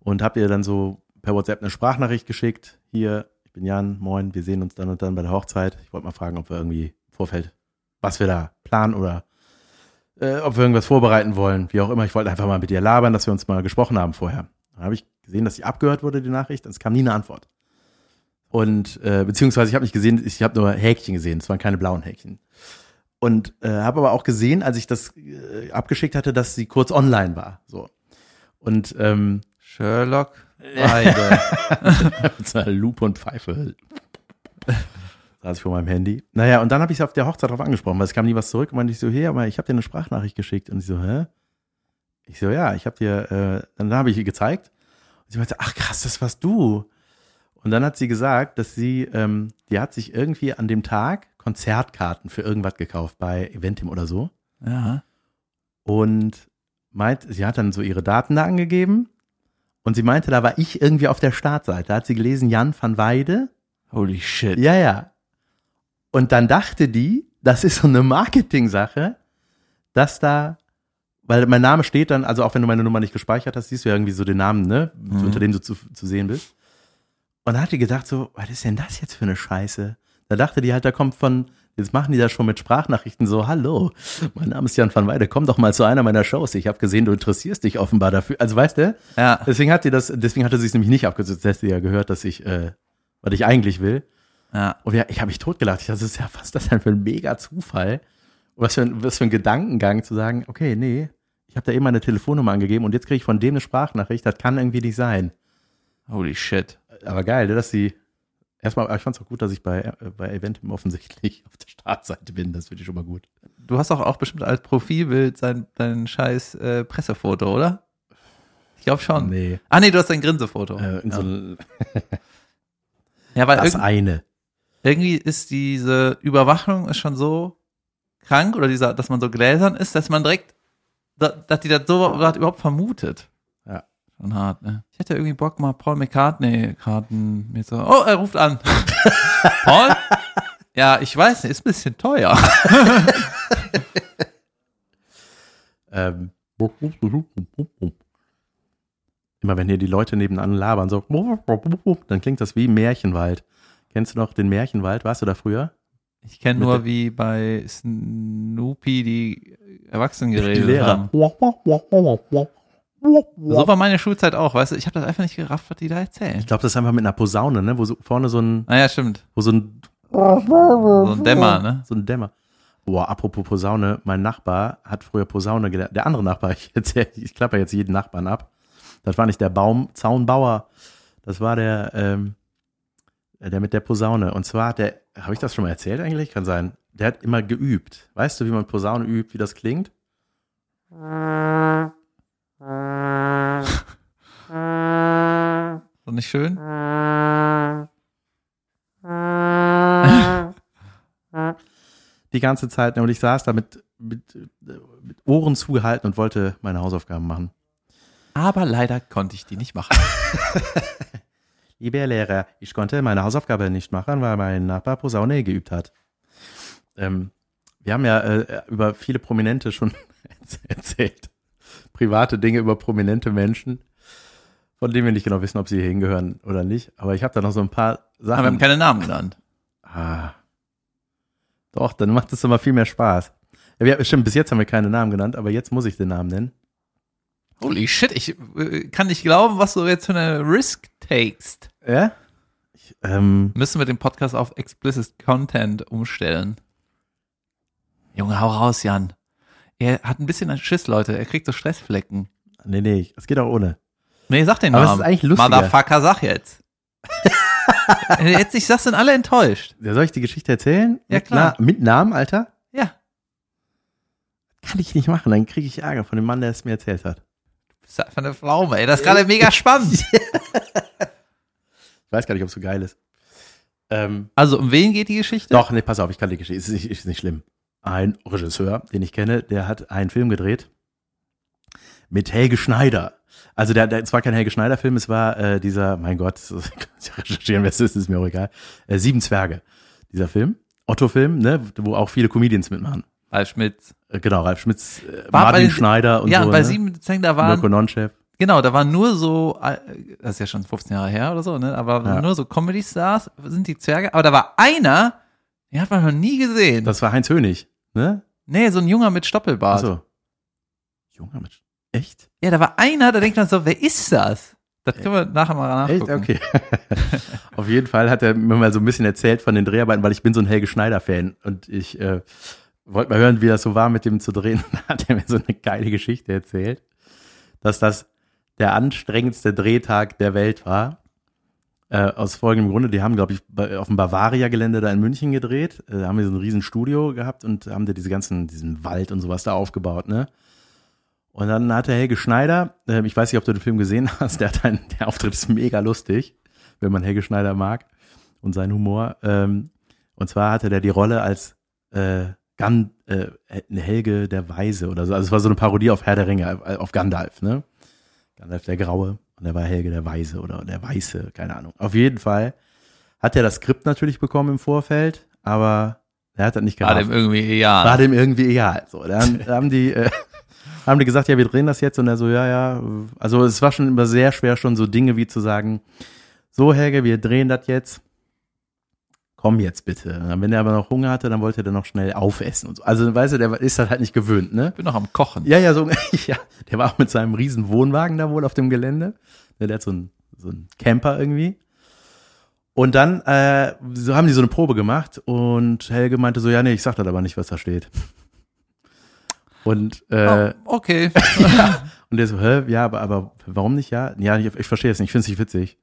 und habt ihr dann so per WhatsApp eine Sprachnachricht geschickt. Hier, ich bin Jan, moin, wir sehen uns dann und dann bei der Hochzeit. Ich wollte mal fragen, ob wir irgendwie im Vorfeld, was wir da planen oder äh, ob wir irgendwas vorbereiten wollen, wie auch immer. Ich wollte einfach mal mit ihr labern, dass wir uns mal gesprochen haben vorher. Dann habe ich gesehen, dass sie abgehört wurde, die Nachricht, und es kam nie eine Antwort. Und äh, beziehungsweise ich habe nicht gesehen, ich habe nur Häkchen gesehen, es waren keine blauen Häkchen. Und äh, habe aber auch gesehen, als ich das äh, abgeschickt hatte, dass sie kurz online war. So. Und ähm, Sherlock beide. mit einer Lupe und Pfeife saß ich vor meinem Handy. Naja, und dann habe ich sie auf der Hochzeit drauf angesprochen, weil es kam nie was zurück. Und meinte ich so, hey, aber ich habe dir eine Sprachnachricht geschickt. Und ich so, hä? Ich so, ja, ich habe dir, äh, dann habe ich ihr gezeigt. Und sie meinte, ach krass, das warst du. Und dann hat sie gesagt, dass sie, ähm, die hat sich irgendwie an dem Tag Konzertkarten für irgendwas gekauft bei Eventim oder so. Ja. Und meint, sie hat dann so ihre Daten da angegeben. Und sie meinte, da war ich irgendwie auf der Startseite. Da hat sie gelesen, Jan van Weide. Holy shit. Ja, ja. Und dann dachte die, das ist so eine Marketing-Sache, dass da, weil mein Name steht dann, also auch wenn du meine Nummer nicht gespeichert hast, siehst du ja irgendwie so den Namen, ne, mhm. unter dem du zu, zu sehen bist. Und dann hat die gedacht so, was ist denn das jetzt für eine Scheiße? Da dachte die halt, da kommt von, jetzt machen die das schon mit Sprachnachrichten so, hallo, mein Name ist Jan van Weide, komm doch mal zu einer meiner Shows. Ich habe gesehen, du interessierst dich offenbar dafür. Also weißt du? Ja. Deswegen hat die das, deswegen hatte sie es nämlich nicht abgesetzt, dass sie ja gehört, dass ich, äh, was ich eigentlich will. Ja. Und ja, ich habe mich totgelacht. Ich dachte, das ist ja, was das denn für ein mega Zufall? Was für ein, was für ein Gedankengang zu sagen, okay, nee, ich habe da eben meine Telefonnummer angegeben und jetzt kriege ich von dem eine Sprachnachricht, das kann irgendwie nicht sein. Holy shit. Aber geil, ne, dass sie, erstmal, ich fand es auch gut, dass ich bei, äh, bei Eventim offensichtlich auf der Startseite bin, das finde ich schon mal gut. Du hast auch, auch bestimmt als Profilbild sein, dein scheiß äh, Pressefoto, oder? Ich glaube schon. Nee. Ah nee, du hast dein Grinsefoto. Äh, ja. So ja, weil das eine. irgendwie ist diese Überwachung ist schon so krank oder dieser, dass man so gläsern ist, dass man direkt, da- dass die das so überhaupt vermutet. Schon hart, ne? Ich hätte irgendwie Bock mal Paul McCartney-Karten mir so, oh, er ruft an. Paul? Ja, ich weiß nicht, ist ein bisschen teuer. Ähm, immer wenn hier die Leute nebenan labern, so, dann klingt das wie Märchenwald. Kennst du noch den Märchenwald? Warst du da früher? Ich kenne nur, wie bei Snoopy die Erwachsenen Die geredet Lehrer. haben. So war meine Schulzeit auch, weißt du? Ich habe das einfach nicht gerafft, was die da erzählen. Ich glaube, das ist einfach mit einer Posaune, ne? Wo so, vorne so ein, Naja, stimmt. wo so ein, So ein Dämmer, ne? so ein Dämmer. Boah, apropos Posaune, mein Nachbar hat früher Posaune gelernt. Der andere Nachbar, ich erzähl, ich klappe jetzt jeden Nachbarn ab. Das war nicht der Baumzaunbauer, das war der, ähm, der mit der Posaune. Und zwar hat der, habe ich das schon mal erzählt eigentlich? Kann sein. Der hat immer geübt. Weißt du, wie man Posaune übt, wie das klingt? So nicht schön? Die ganze Zeit. Und ich saß da mit, mit, mit Ohren zugehalten und wollte meine Hausaufgaben machen. Aber leider konnte ich die nicht machen. Lieber Lehrer, ich konnte meine Hausaufgabe nicht machen, weil mein Nachbar Posaune geübt hat. Ähm, wir haben ja äh, über viele Prominente schon erzählt. Private Dinge über prominente Menschen, von denen wir nicht genau wissen, ob sie hier hingehören oder nicht. Aber ich habe da noch so ein paar Aber wir haben Sachen. keine Namen genannt. Ah. Doch, dann macht es immer viel mehr Spaß. Ja, wir, stimmt, bis jetzt haben wir keine Namen genannt, aber jetzt muss ich den Namen nennen. Holy shit, ich äh, kann nicht glauben, was du jetzt für eine Risk takest. Ja? Ich, ähm, Müssen wir den Podcast auf explicit Content umstellen. Junge, hau raus, Jan. Er hat ein bisschen Schiss, Leute. Er kriegt so Stressflecken. nee, nee, es geht auch ohne. Nee, sag den Aber es Namen. ist eigentlich lustiger. Motherfucker, sag jetzt. jetzt ich sag's, sind alle enttäuscht. Ja, Soll ich die Geschichte erzählen? Ja, klar. Na, mit Namen, Alter? Ja, Kann ich nicht machen, dann kriege ich Ärger von dem Mann, der es mir erzählt hat. bist einfach eine Pflaume, ey. Das ist gerade mega spannend. Ich weiß gar nicht, ob es so geil ist. Ähm, Also, um wen geht die Geschichte? doch, nee, pass auf, ich kann die Geschichte, ist nicht, ist nicht schlimm. Ein Regisseur, den ich kenne, der hat einen Film gedreht mit Helge Schneider. Also der, der es war kein Helge Schneider-Film, es war äh, dieser, mein Gott, recherchieren, wer es ist, ist mir auch egal. Äh, Sieben Zwerge, dieser Film. Otto-Film, ne, wo auch viele Comedians mitmachen. Ralf Schmitz. Äh, genau, Ralf Schmitz, äh, War Martin bei- Schneider und ja, so. und bei ne? sieben Zehn, da waren, Mirko Nonchef. genau, da waren nur so, äh, das ist ja schon 15 Jahre her oder so, ne, aber Ja. nur so Comedy-Stars sind die Zwerge, aber da war einer, den hat man noch nie gesehen. Das war Heinz Hönig, ne? nee, so ein Junger mit Stoppelbart. Achso. Junge, mit, echt? Ja, da war einer, da denkt man so, wer ist das? Das können wir nachher mal Echt? nachgucken. Okay. Auf jeden Fall hat er mir mal so ein bisschen erzählt von den Dreharbeiten, weil ich bin so ein Helge Schneider-Fan und ich äh, wollte mal hören, wie das so war, mit dem zu drehen. Da hat er mir so eine geile Geschichte erzählt, dass das der anstrengendste Drehtag der Welt war. Äh, aus folgendem Grunde, die haben, glaube ich, auf dem Bavaria-Gelände da in München gedreht. Äh, da haben wir so ein riesen Studio gehabt und haben da diese ganzen, diesen Wald und sowas da aufgebaut, ne? Und dann hatte Helge Schneider, äh, ich weiß nicht, ob du den Film gesehen hast, der hat einen, der Auftritt ist mega lustig, wenn man Helge Schneider mag und seinen Humor. Ähm, und zwar hatte der die Rolle als äh, Gan, äh, Helge der Weise oder so. Also es war so eine Parodie auf Herr der Ringe, äh, auf Gandalf, ne? Gandalf der Graue und er war Helge der Weise oder der Weiße, keine Ahnung. Auf jeden Fall hat er das Skript natürlich bekommen im Vorfeld, aber er hat das nicht War gerafft dem irgendwie egal. war dem irgendwie egal. So, dann haben die, äh, haben die gesagt, ja, wir drehen das jetzt und er so, ja, ja. Also es war schon immer sehr schwer, schon so Dinge wie zu sagen, so Helge, wir drehen das jetzt. Komm jetzt bitte. Und dann, wenn er aber noch Hunger hatte, dann wollte er dann noch schnell aufessen und so. Also, weißt du, der ist das halt nicht gewöhnt, ne? Ich bin noch am Kochen. Ja, ja, so, ja. Der war auch mit seinem riesen Wohnwagen da wohl auf dem Gelände. Der, der hat so einen, so einen Camper irgendwie. Und dann äh, so haben die so eine Probe gemacht und Helge meinte so, ja, nee, ich sag das aber nicht, was da steht. Und, äh, oh, okay. und der so, hä, ja, aber, aber warum nicht, ja? Ja, ich, ich verstehe es nicht, ich finde es nicht witzig.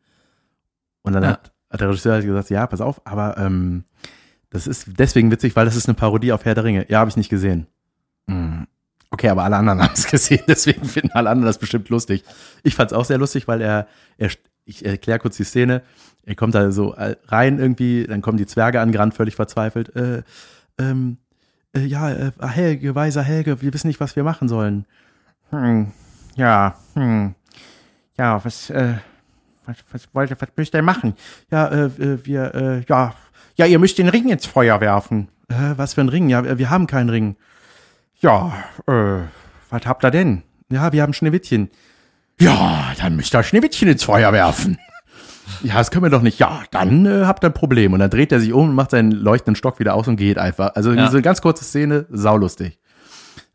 Und dann Ja. hat der Regisseur halt gesagt, ja, pass auf, aber ähm, das ist deswegen witzig, weil das ist eine Parodie auf Herr der Ringe. Ja, habe ich nicht gesehen. Hm. Okay, aber alle anderen haben es gesehen, deswegen finden alle anderen das bestimmt lustig. Ich fand es auch sehr lustig, weil er, er, ich erkläre kurz die Szene. Er kommt da so äh, rein irgendwie, dann kommen die Zwerge angerannt, völlig verzweifelt. Äh, ähm, äh, ja, äh, Helge, weiser Helge, wir wissen nicht, was wir machen sollen. Hm, ja, hm. Ja, was, äh, was, was wollt ihr, was müsst ihr machen? Ja, äh, äh, wir, äh, ja, Ja, ihr müsst den Ring ins Feuer werfen. äh, was für ein Ring? Ja, wir wir haben keinen Ring. Ja, äh, was habt ihr denn? Ja, wir haben Schneewittchen. Ja, dann müsst ihr Schneewittchen ins Feuer werfen. Ja, das können wir doch nicht. Ja, dann äh, habt ihr ein Problem. Und dann dreht er sich um und macht seinen leuchtenden Stock wieder aus und geht einfach. Also Ja. so eine ganz kurze Szene, saulustig.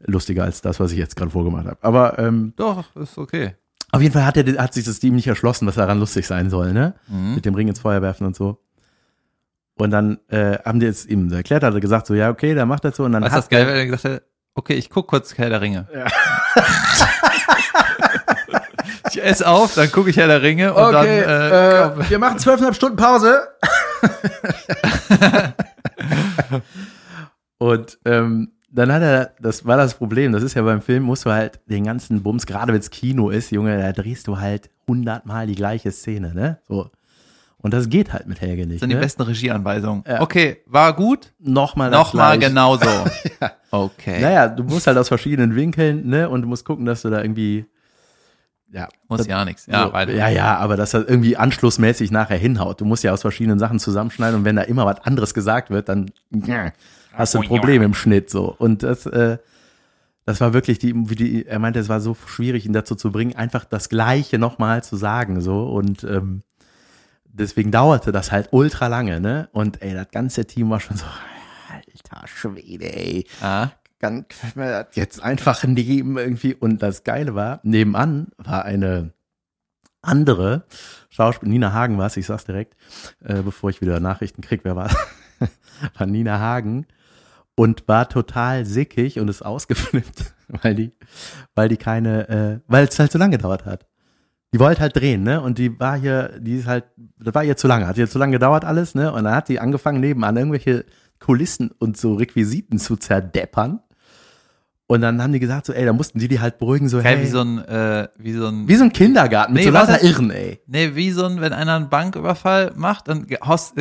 Lustiger als das, was ich jetzt gerade vorgemacht habe. Aber ähm, Doch, ist okay. Auf jeden Fall hat, er, hat sich das Team nicht erschlossen, was daran lustig sein soll, ne? Mhm. Mit dem Ring ins Feuer werfen und so. Und dann äh, haben die jetzt ihm erklärt, hat er gesagt, so, ja, okay, dann macht er so. Und dann hat das geil, wenn er gesagt hat, okay, ich guck kurz Herr der Ringe. ich esse auf, dann gucke ich Herr der Ringe und dann äh, komm. wir machen zwölfeinhalb Stunden Pause. und ähm, dann hat er, das war das Problem, das ist ja beim Film, musst du halt den ganzen Bums, gerade wenn es Kino ist, Junge, da drehst du halt hundertmal die gleiche Szene, ne? So. Und das geht halt mit Helge nicht. Das sind die ne? besten Regieanweisungen. Ja. Okay, war gut. Nochmal das Nochmal Gleiche. genauso. Okay. Naja, du musst halt aus verschiedenen Winkeln, ne? Und du musst gucken, dass du da irgendwie, ja, Muss ja nichts. Ja, so, weiter. ja, ja, aber dass das irgendwie anschlussmäßig nachher hinhaut. Du musst ja aus verschiedenen Sachen zusammenschneiden und wenn da immer was anderes gesagt wird, dann ja, hast du ein Problem im Schnitt so. Und das, äh, das war wirklich die, wie die, er meinte, es war so schwierig, ihn dazu zu bringen, einfach das Gleiche nochmal zu sagen so und ähm, deswegen dauerte das halt ultra lange, ne? Und ey, das ganze Team war schon so, alter Schwede, ey Ah, wir das jetzt einfach nehmen irgendwie. Und das Geile war, nebenan war eine andere Schauspielerin, Nina Hagen war es, ich sag's direkt, äh, bevor ich wieder Nachrichten krieg, wer war war Nina Hagen und war total sickig und ist ausgeflippt, weil die, weil die keine, äh, weil es halt zu lange gedauert hat. Die wollte halt drehen, ne? Und die war hier, die ist halt, das war ihr zu lange, hat ihr zu lange gedauert alles, ne? Und dann hat die angefangen, nebenan irgendwelche Kulissen und so Requisiten zu zerdeppern. Und dann haben die gesagt, so, ey, da mussten die die halt beruhigen, so, geil, hey, wie so ein, äh, wie so ein, wie so ein Kindergarten mit Nee, so lauter. Irren, ey. nee, wie so ein, wenn einer einen Banküberfall macht und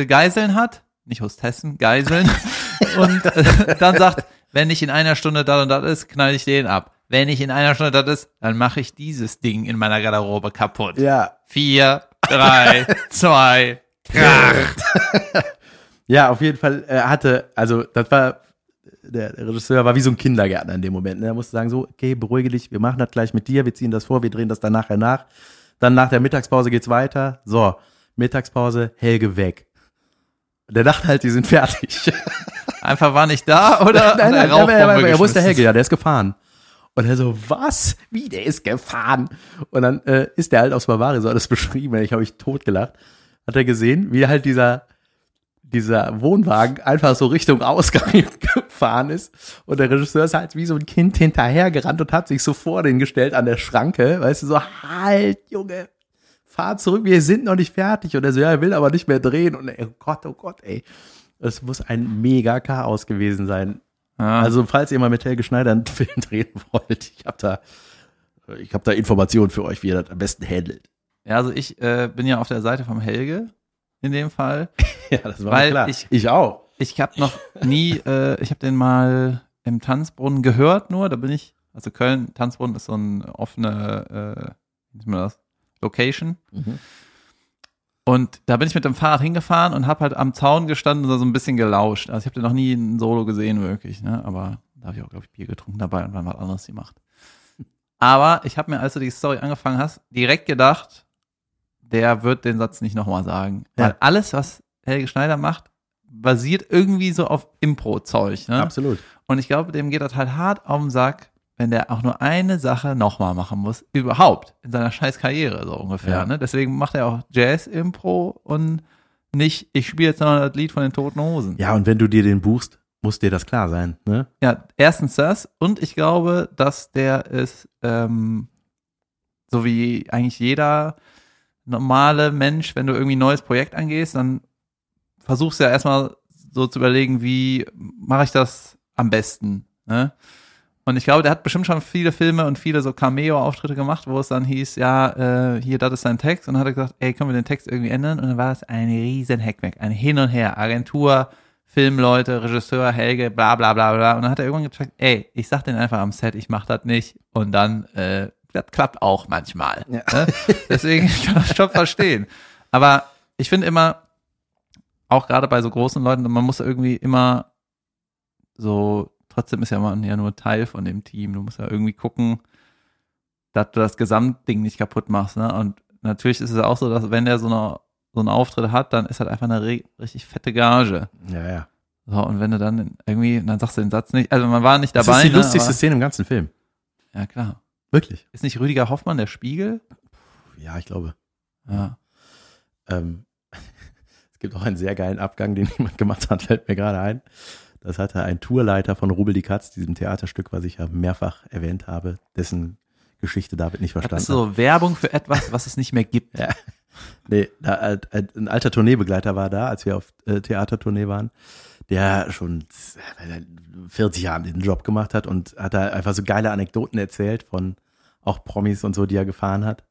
Geiseln hat, nicht Hostessen, Geiseln, und äh, dann sagt, wenn nicht in einer Stunde das und das ist, knall ich den ab. Wenn nicht in einer Stunde das ist, dann mache ich dieses Ding in meiner Garderobe kaputt. Ja. Vier, drei, zwei, krach. Ja, auf jeden Fall, er hatte, also das war, der Regisseur war wie so ein Kindergärtner in dem Moment. Ne? Er musste sagen, so, okay, beruhige dich, wir machen das gleich mit dir, wir ziehen das vor, wir drehen das dann nachher nach. Dann nach der Mittagspause geht's weiter. So, Mittagspause, Helge weg. Der dachte halt, die sind fertig. Einfach war nicht da oder nein, nein, hat aber er, er, er wusste geschmissen? Helge, ja, der ist gefahren. Und er so, was? Wie, der ist gefahren? Und dann äh, ist der halt aus Bavaria, so alles beschrieben, ich habe mich totgelacht. Hat er gesehen, wie halt dieser, dieser Wohnwagen einfach so Richtung Ausgang gefahren ist. Und der Regisseur ist halt wie so ein Kind hinterhergerannt und hat sich so vor den gestellt an der Schranke. Weißt du, so, halt, Junge, fahr zurück, wir sind noch nicht fertig. Und er so, ja, er will aber nicht mehr drehen. Und er, oh Gott, oh Gott, ey. Es muss ein mega Chaos gewesen sein. Ja. Also, falls ihr mal mit Helge Schneider einen Film drehen wollt, ich habe da, ich habe da Informationen für euch, wie ihr das am besten handelt. Ja, also ich äh, bin ja auf der Seite vom Helge in dem Fall. Ja, das war Weil klar. ich- ich auch. Ich habe noch nie, äh, ich habe den mal im Tanzbrunnen gehört nur, da bin ich, also Köln, Tanzbrunnen ist so eine offene, äh, wie nennt man das, Location. Mhm. Und da bin ich mit dem Fahrrad hingefahren und habe halt am Zaun gestanden und da so ein bisschen gelauscht. Also ich habe den noch nie in Solo gesehen, wirklich, ne? Aber da habe ich auch, glaube ich, Bier getrunken dabei und dann was anderes gemacht. Aber ich habe mir, als du die Story angefangen hast, direkt gedacht, der wird den Satz nicht nochmal sagen. Ja. Weil alles, was Helge Schneider macht, basiert irgendwie so auf Impro-Zeug. Ne? Absolut. Und ich glaube, dem geht das halt hart auf den Sack, wenn der auch nur eine Sache nochmal machen muss. Überhaupt. In seiner scheiß Karriere, so ungefähr. Ja. Ne? Deswegen macht er auch Jazz-Impro und nicht, ich spiele jetzt noch das Lied von den Toten Hosen. Ja, und wenn du dir den buchst, muss dir das klar sein, ne? Ja, erstens das. Und ich glaube, dass der ist, ähm, so wie eigentlich jeder normale Mensch, wenn du irgendwie ein neues Projekt angehst, dann versuchst du ja erstmal so zu überlegen, wie mache ich das am besten. Ne? Und ich glaube, der hat bestimmt schon viele Filme und viele so Cameo-Auftritte gemacht, wo es dann hieß, ja, äh, hier, das ist sein Text. Und dann hat er gesagt, ey, können wir den Text irgendwie ändern? Und dann war es ein riesen Hackback, ein Hin und Her, Agentur, Filmleute, Regisseur, Helge, bla bla bla bla. Und dann hat er irgendwann gesagt, ey, ich sag den einfach am Set, ich mach das nicht. Und dann, äh, das klappt auch manchmal. Ja. Ne? Deswegen ich kann das schon verstehen. Aber ich finde immer, auch gerade bei so großen Leuten, man muss irgendwie immer so, trotzdem ist ja man ja nur Teil von dem Team. Du musst ja irgendwie gucken, dass du das Gesamtding nicht kaputt machst. Ne? Und natürlich ist es auch so, dass wenn der so, eine, so einen Auftritt hat, dann ist halt einfach eine richtig fette Gage. Ja, ja. So, und wenn du dann irgendwie, dann sagst du den Satz nicht, also man war nicht Das dabei. ist die ne, lustigste aber, Szene im ganzen Film. Ja, klar. Wirklich. Ist nicht Rüdiger Hoffmann der Spiegel? Ja, ich glaube. Ja. Ähm, es gibt auch einen sehr geilen Abgang, den jemand gemacht hat, fällt mir gerade ein. Das hatte ein Tourleiter von Rubel die Katz, diesem Theaterstück, was ich ja mehrfach erwähnt habe, dessen Geschichte David nicht Das verstanden ist so Werbung für etwas, was es nicht mehr gibt. Ja. Nee, da, äh, ein alter Tourneebegleiter war da, als wir auf äh, Theatertournee waren, der schon äh, 40 Jahre den Job gemacht hat und hat da einfach so geile Anekdoten erzählt von auch Promis und so, die er gefahren hat.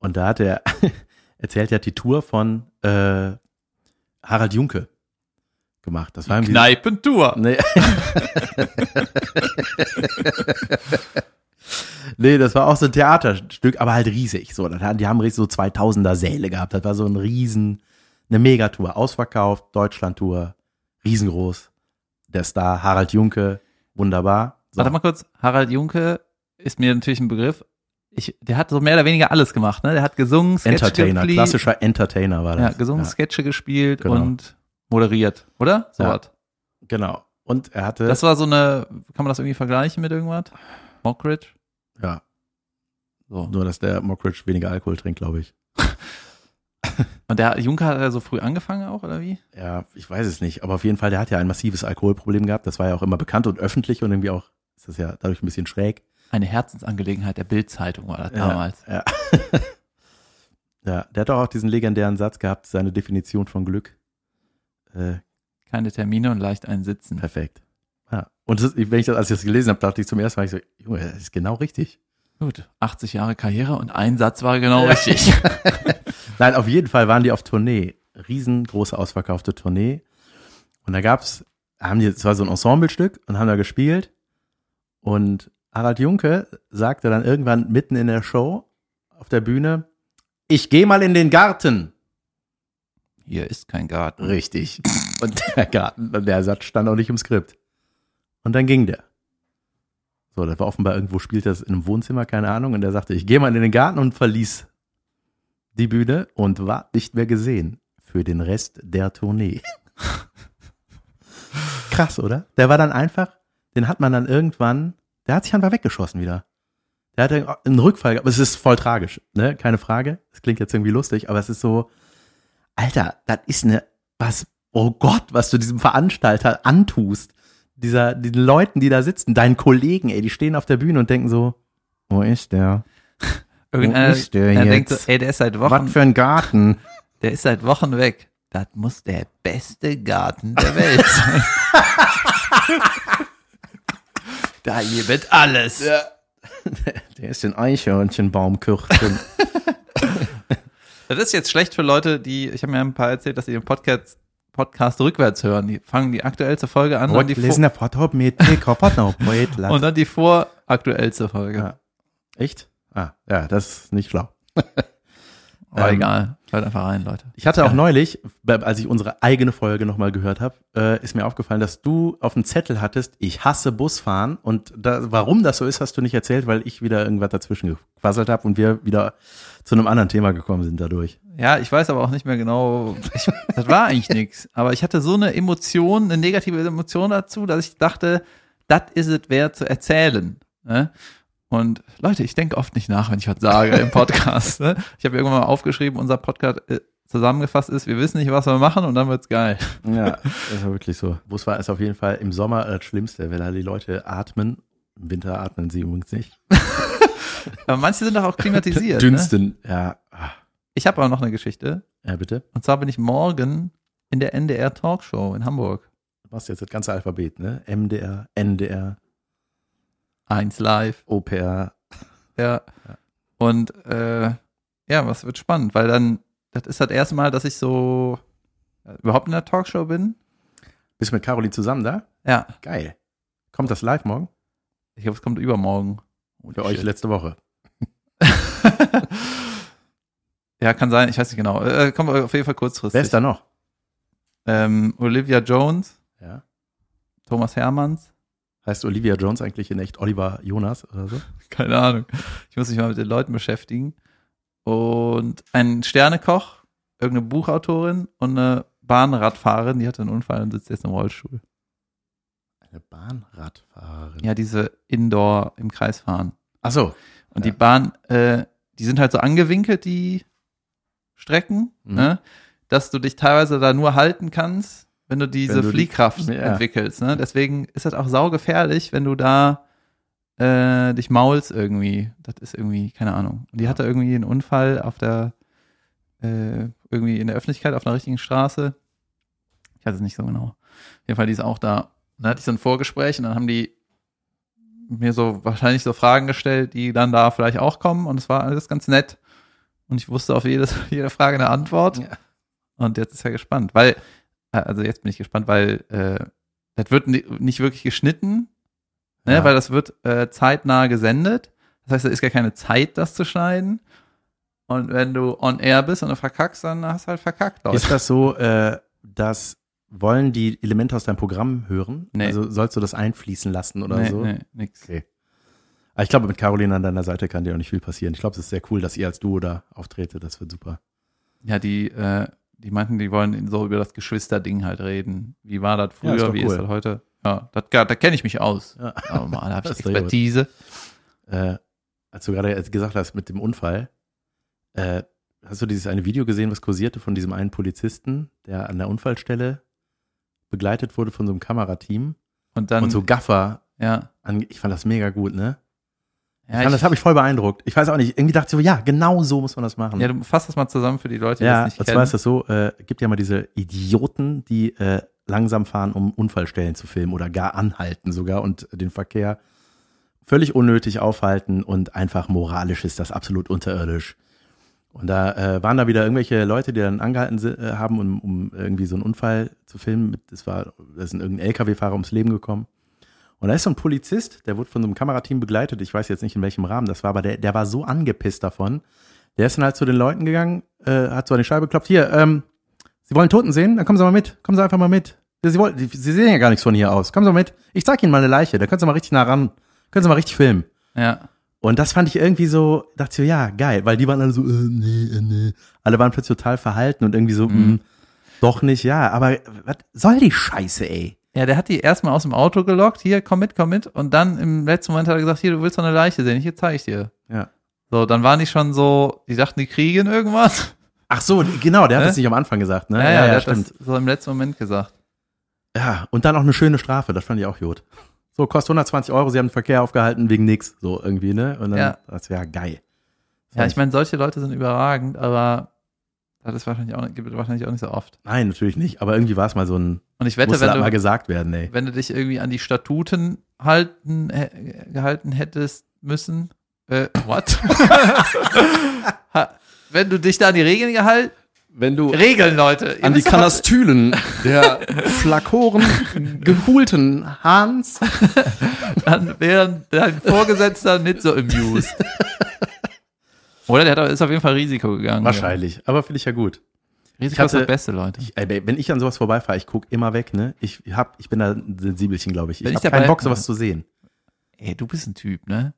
Und da hat er erzählt, er hat die Tour von äh, Harald Junke gemacht. Das war Kneipentour. Nee. nee, das war auch so ein Theaterstück, aber halt riesig. So, die haben richtig so 2000er Säle gehabt. Das war so ein riesen, eine Megatour, ausverkauft, Deutschlandtour, riesengroß. Der Star Harald Junke, wunderbar. So. Warte mal kurz, Harald Junke ist mir natürlich ein Begriff. Ich, der hat so mehr oder weniger alles gemacht, ne? Der hat gesungen, Sketche Entertainer, klassischer Entertainer war ja, das. gesungen, Sketche gespielt Genau. und moderiert, oder? So Ja. was. Genau. Und er hatte, Das war so eine, kann man das irgendwie vergleichen mit irgendwas? Mockridge? ja, So. nur dass der Mockridge weniger Alkohol trinkt, glaube ich. Und der Junke hat ja so früh angefangen auch, oder wie? Ja, ich weiß es nicht. Aber auf jeden Fall, der hat ja ein massives Alkoholproblem gehabt. Das war ja auch immer bekannt und öffentlich und irgendwie auch, ist das ja dadurch ein bisschen schräg. Eine Herzensangelegenheit der Bildzeitung war das damals. Ja. ja, der hat doch auch diesen legendären Satz gehabt, seine Definition von Glück. Äh, Keine Termine und leicht einsitzen. perfekt. Ja. Und das, wenn ich das, als ich das gelesen habe, dachte ich zum ersten Mal, ich so, Junge, das ist genau richtig. Gut, 80 Jahre Karriere und ein Satz war genau richtig. Nein, auf jeden Fall waren die auf Tournee. Riesengroße ausverkaufte Tournee. Und da gab's, haben die, es war so ein Ensemblestück und haben da gespielt. Und Harald Junke sagte dann irgendwann mitten in der Show auf der Bühne, ich gehe mal in den Garten. Hier ist kein Garten. Richtig. Und der Garten, der Satz stand auch nicht im Skript. Und dann ging der. So, das war offenbar irgendwo spielt das in einem Wohnzimmer, keine Ahnung. Und er sagte, ich gehe mal in den Garten und verließ die Bühne und war nicht mehr gesehen für den Rest der Tournee. Krass, oder? Der war dann einfach, den hat man dann irgendwann, der hat sich einfach weggeschossen wieder. Der hatte einen Rückfall, gehabt. aber es ist voll tragisch, ne? Keine Frage. Es klingt jetzt irgendwie lustig, aber es ist so, Alter, das ist eine, was, oh Gott, was du diesem Veranstalter antust. Dieser, den Leuten, die da sitzen, deinen Kollegen, ey, die stehen auf der Bühne und denken so, wo ist der? Irgendeiner Wo ist der jetzt? denkt so, ey, der ist seit Wochen, Was für ein Garten? der ist seit Wochen weg. Das muss der beste Garten der Welt sein. da gibt alles. Der ist in Eichhörnchenbaumkürzen. Das ist jetzt schlecht für Leute, die, ich habe mir ein paar erzählt, dass sie den Podcast, Podcast rückwärts hören. Die fangen die aktuellste Folge an und die, vor, der Foto mit Und dann die voraktuellste Folge. Ja. Echt? Ah, ja, das ist nicht schlau. Aber Ähm, egal. Hört einfach rein, Leute. Ich hatte auch Ja. neulich, als ich unsere eigene Folge nochmal gehört habe, äh, ist mir aufgefallen, dass du auf dem Zettel hattest, ich hasse Busfahren. Und da, warum das so ist, hast du nicht erzählt, weil ich wieder irgendwas dazwischen gequasselt habe und wir wieder zu einem anderen Thema gekommen sind dadurch. Ja, ich weiß aber auch nicht mehr genau. Ich, das war eigentlich nichts. Aber ich hatte so eine Emotion, eine negative Emotion dazu, dass ich dachte, das ist es wert zu erzählen. Ne? Und Leute, ich denke oft nicht nach, wenn ich was sage im Podcast. Ne? Ich habe irgendwann mal aufgeschrieben, unser Podcast äh, zusammengefasst ist, wir wissen nicht, was wir machen und dann wird's geil. Ja, das ist wirklich so. Busfahren ist auf jeden Fall im Sommer das Schlimmste, wenn da die Leute atmen. Im Winter atmen sie übrigens nicht. Aber manche sind doch auch klimatisiert. Ne? Dünsten, ja. Ah. Ich habe aber noch eine Geschichte. Ja, bitte. Und zwar bin ich morgen in der NDR Talkshow in Hamburg. Du machst jetzt das ganze Alphabet, ne? MDR, NDR. 1 live. Oper. Ja. Und äh, ja, was wird spannend, weil dann, das ist das erste Mal, dass ich so äh, überhaupt in der Talkshow bin. Bist du mit Caroline zusammen da? Ja, Geil. Kommt das live morgen? ich glaube, es kommt übermorgen. Für euch letzte Woche. ja, kann sein, ich weiß nicht genau. Äh, kommt auf jeden Fall kurzfristig. Wer ist da noch? Ähm, Olivia Jones, Ja. Thomas Hermanns. Heißt Olivia Jones eigentlich in echt Oliver Jonas oder so? Keine Ahnung. Ich muss mich mal mit den Leuten beschäftigen. Und ein Sternekoch, irgendeine Buchautorin und eine Bahnradfahrerin, die hatte einen Unfall und sitzt jetzt im Rollstuhl. Eine Bahnradfahrerin. Ja, diese Indoor im Kreis fahren. Ach so. Und Ja. die Bahn, äh, die sind halt so angewinkelt, die Strecken, Mhm. ne? dass du dich teilweise da nur halten kannst, wenn du diese Wenn du die- Fliehkraft Ja. entwickelst. Ne? Deswegen ist das auch saugefährlich, wenn du da äh, dich maulst irgendwie. Das ist irgendwie, keine Ahnung. Und die hatte irgendwie einen Unfall auf der, äh, irgendwie in der Öffentlichkeit, auf einer richtigen Straße. Ich weiß es nicht so genau. Auf jeden Fall, die ist auch da. Und dann hatte ich so ein Vorgespräch und dann haben die mir so wahrscheinlich so Fragen gestellt, die dann da vielleicht auch kommen und es war alles ganz nett. Und ich wusste auf jedes, jede Frage eine Antwort. Ja. Und jetzt ist er gespannt, weil, also jetzt bin ich gespannt, weil äh, das wird ni- nicht wirklich geschnitten, ne, Ja. weil das wird äh, zeitnah gesendet. Das heißt, da ist gar keine Zeit, das zu schneiden. Und wenn du on air bist und du verkackst, dann hast du halt verkackt, Leute. Ist das so, äh, dass wollen die Elemente aus deinem Programm hören? Nee. Also sollst du das einfließen lassen oder nee, so? nee, nix. Okay. Aber ich glaube, mit Caroline an deiner Seite kann dir auch nicht viel passieren. Ich glaube, es ist sehr cool, dass ihr als Duo da auftretet. Das wird super. Ja, die, äh, die meinten, die wollen so über das Geschwisterding halt reden. Wie war das Ja, ist früher, wie cool. ist das heute? Ja, das, da kenne ich mich aus. Ja. Aber mal, da habe ich. Expertise. Äh, als du gerade gesagt hast mit dem Unfall, äh, hast du dieses eine Video gesehen, was kursierte von diesem einen Polizisten, der an der Unfallstelle begleitet wurde von so einem Kamerateam Und dann, und so Gaffer. ja. An, ich fand das mega gut, ne? Ja, ich das habe ich voll beeindruckt. Ich weiß auch nicht, irgendwie dachte ich so, ja, genau so muss man das machen. ja, du fass das mal zusammen für die Leute, die Ja, das nicht zwar kennen. ist das so, äh, gibt ja mal diese Idioten, die äh, langsam fahren, um Unfallstellen zu filmen oder gar anhalten sogar und den Verkehr völlig unnötig aufhalten und einfach moralisch ist das absolut unterirdisch. Und da äh, waren da wieder irgendwelche Leute, die dann angehalten äh, haben, um, um irgendwie so einen Unfall zu filmen. Das war, da ist ein irgendein LKW-Fahrer ums Leben gekommen. Und da ist so ein Polizist, der wurde von so einem Kamerateam begleitet. Ich weiß jetzt nicht in welchem Rahmen das war, aber der, der war so angepisst davon. Der ist dann halt zu den Leuten gegangen, äh, hat so an die Scheibe geklopft. Hier, ähm, Sie wollen Toten sehen? Dann kommen Sie mal mit. Kommen Sie einfach mal mit. Sie, wollen, Sie sehen ja gar nichts von hier aus. Kommen Sie mal mit. Ich zeig Ihnen mal eine Leiche. Da können Sie mal richtig nah ran. Können Sie mal richtig filmen. Ja. Und das fand ich irgendwie so, dachte ich so, ja, geil, weil die waren alle so, äh, nee, äh, nee. Alle waren plötzlich total verhalten und irgendwie so, Mhm. mh, doch nicht, ja, aber was soll die Scheiße, ey? Ja, der hat die erstmal aus dem Auto gelockt, hier, komm mit, komm mit. Und dann im letzten Moment hat er gesagt, hier, du willst doch eine Leiche sehen, hier zeige ich dir. Ja. So, dann waren die schon so, die dachten, die kriegen irgendwas. Ach so, genau, der hat Ne? das nicht am Anfang gesagt, ne? Ja, ja, der hat stimmt. das so im letzten Moment gesagt. Ja, und dann auch eine schöne Strafe, das fand ich auch gut. So, kostet 120 Euro, sie haben den Verkehr aufgehalten wegen nix, so irgendwie, ne? Und dann, Ja. das wäre geil. Ja, ich meine, solche Leute sind überragend, aber das ist wahrscheinlich auch, nicht- gibt es wahrscheinlich auch nicht so oft. Nein, natürlich nicht, aber irgendwie war es mal so ein, Und ich wette, wenn mal du, gesagt werden, ey. wenn du dich irgendwie an die Statuten halten, äh, gehalten hättest müssen, äh, what? Ha- wenn du dich da an die Regeln gehalten, Wenn du Regeln, Leute. Ihr an die Kanastülen der Flakoren geholten Hans. dann wäre dein Vorgesetzter nicht so amused. Oder der hat, ist auf jeden Fall Risiko gegangen. Wahrscheinlich, aber finde ich ja gut. Risiko Ich ist das Beste, Leute. Ich, ey, wenn ich an sowas vorbeifahre, ich gucke immer weg, ne? Ich hab, ich bin da ein Sensibelchen, glaube ich. Ich Wenn ich habe keinen Bock, sowas zu sehen. Ey, du bist ein Typ, ne?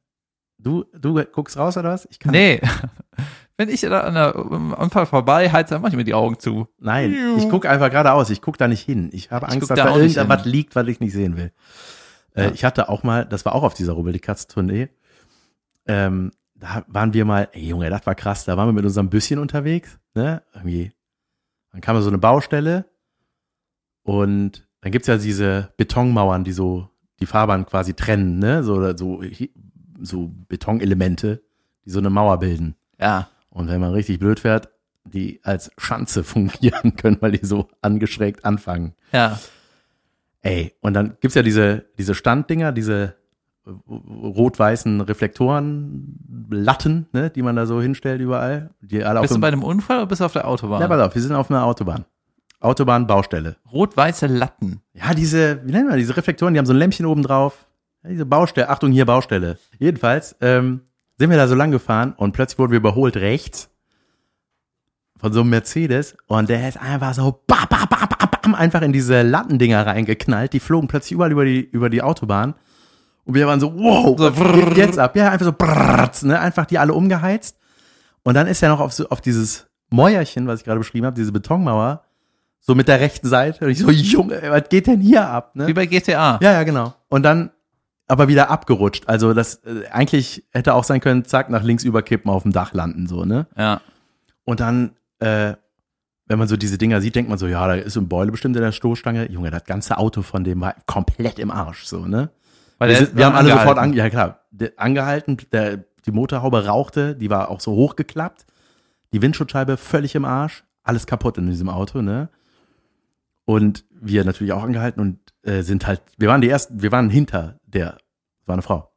Du, du guckst raus oder was? Ich kann Nee. Wenn ich da an der am Unfall vorbei heiz, dann mach ich mir die Augen zu. Nein, ich gucke einfach geradeaus. Ich gucke da nicht hin. Ich habe Ich Angst, guck dass da da, irgendwas liegt, was ich nicht sehen will. Äh, Ja. Ich hatte auch mal, das war auch auf dieser Rubbel die Katz Tournee. Ähm, da waren wir mal, ey Junge, das war krass. Da waren wir mit unserem Büsschen unterwegs, ne? Irgendwie. Dann kam so eine Baustelle und dann gibt's ja diese Betonmauern, die so die Fahrbahn quasi trennen, ne? So, so, so Betonelemente, die so eine Mauer bilden. Ja. Und wenn man richtig blöd fährt, die als Schanze fungieren können, weil die so angeschrägt anfangen. Ja. Ey, und dann gibt's ja diese, diese Standdinger, diese rot-weißen Reflektoren, Latten, ne, die man da so hinstellt überall. Die alle Bist du bei einem Unfall oder bist du auf der Autobahn? ja, pass auf, wir sind auf einer Autobahn. Autobahnbaustelle. Rot-weiße Latten. Ja, diese, wie nennen wir diese Reflektoren, die haben so ein Lämpchen oben drauf. Ja, diese Baustelle, Achtung, hier Baustelle. Jedenfalls ähm, sind wir da so lang gefahren und plötzlich wurden wir überholt rechts von so einem Mercedes und der ist einfach so bam, bam, bam, bam, bam, einfach in diese Lattendinger reingeknallt. Die flogen plötzlich überall über die, über die Autobahn. Und wir waren so, wow, So, geht jetzt ab? Ja, einfach so, brrrr, ne, einfach die alle umgeheizt. Und dann ist er noch auf, so, auf dieses Mäuerchen, was ich gerade beschrieben habe, diese Betonmauer, so mit der rechten Seite. Und ich so, Junge, was geht denn hier ab? Ne? Wie bei GTA. Ja, ja, genau. Und dann aber wieder abgerutscht. Also das äh, eigentlich hätte auch sein können, zack, nach links überkippen, auf dem Dach landen, so, ne? Ja. Und dann, äh, wenn man so diese Dinger sieht, denkt man so, ja, da ist ein Beule bestimmt in der Stoßstange. Junge, das ganze Auto von dem war komplett im Arsch, so, ne? Weil wir, sind, wir haben alle sofort angehalten. ange ja klar, der, angehalten, der, die Motorhaube rauchte, die war auch so hochgeklappt, die Windschutzscheibe völlig im Arsch, alles kaputt in diesem Auto, ne? Und wir natürlich auch angehalten und äh, sind halt, wir waren die ersten, wir waren hinter der, das war eine Frau,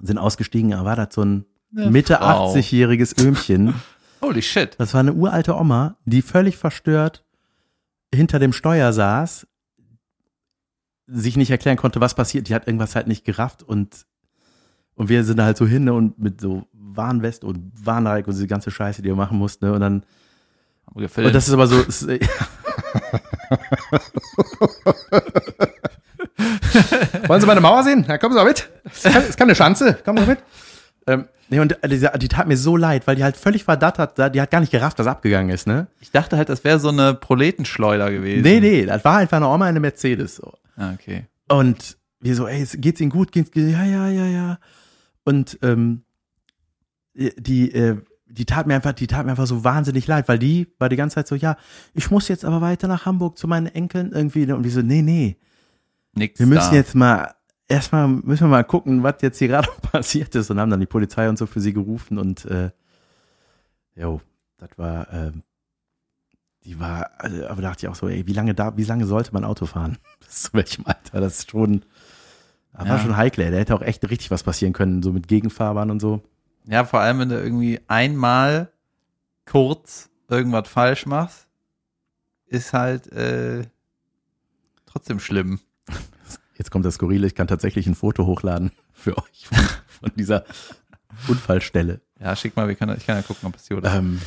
sind ausgestiegen, aber war das so ein Mitte Frau. 80-jähriges Öhmchen. Holy shit. Das war eine uralte Oma, die völlig verstört hinter dem Steuer saß, sich nicht erklären konnte, was passiert. Die hat irgendwas halt nicht gerafft und, und wir sind da halt so hin ne, und mit so Warnwest und Warnreik und diese ganze Scheiße, die wir machen mussten. Ne, und dann, Haben wir gefilmt. und das ist aber so, äh, Wollen Sie meine Mauer sehen? Ja, kommen Sie mal mit. Es kann, kann eine Schanze. Kommen Sie mit. Ähm, nee, und die, die tat mir so leid, weil die halt völlig verdattert, die hat gar nicht gerafft, was abgegangen ist, ne? ich dachte halt, das wäre so eine Proletenschleuder gewesen. Nee, nee, das war einfach eine Oma in einem Mercedes, so. Ah, okay. Und wir so, ey, es- geht's Ihnen gut? Geht's, ja, ja, ja, ja. Und ähm, die, äh, die tat mir einfach, die tat mir einfach so wahnsinnig leid, weil die war die ganze Zeit so, ja, ich muss jetzt aber weiter nach Hamburg zu meinen Enkeln irgendwie. Und die so, nee, nee, Nix wir müssen da. jetzt mal, erstmal müssen wir mal gucken, was jetzt hier gerade passiert ist. Und haben dann die Polizei und so für sie gerufen und äh, jo, das war, ähm, die war, also, aber da dachte ich auch so, ey, wie lange da, wie lange sollte man Auto fahren? Bis zu welchem Alter? Das ist schon, das war Ja. schon heikel, ey. Da hätte auch echt richtig was passieren können, so mit Gegenfahrbahn und so. Ja, vor allem, wenn du irgendwie einmal kurz irgendwas falsch machst, ist halt äh, trotzdem schlimm. Jetzt kommt das Skurrile, ich kann tatsächlich ein Foto hochladen für euch von, von dieser Unfallstelle. Ja, schick mal, wir können, ich kann ja gucken, ob es hier oder. Ähm,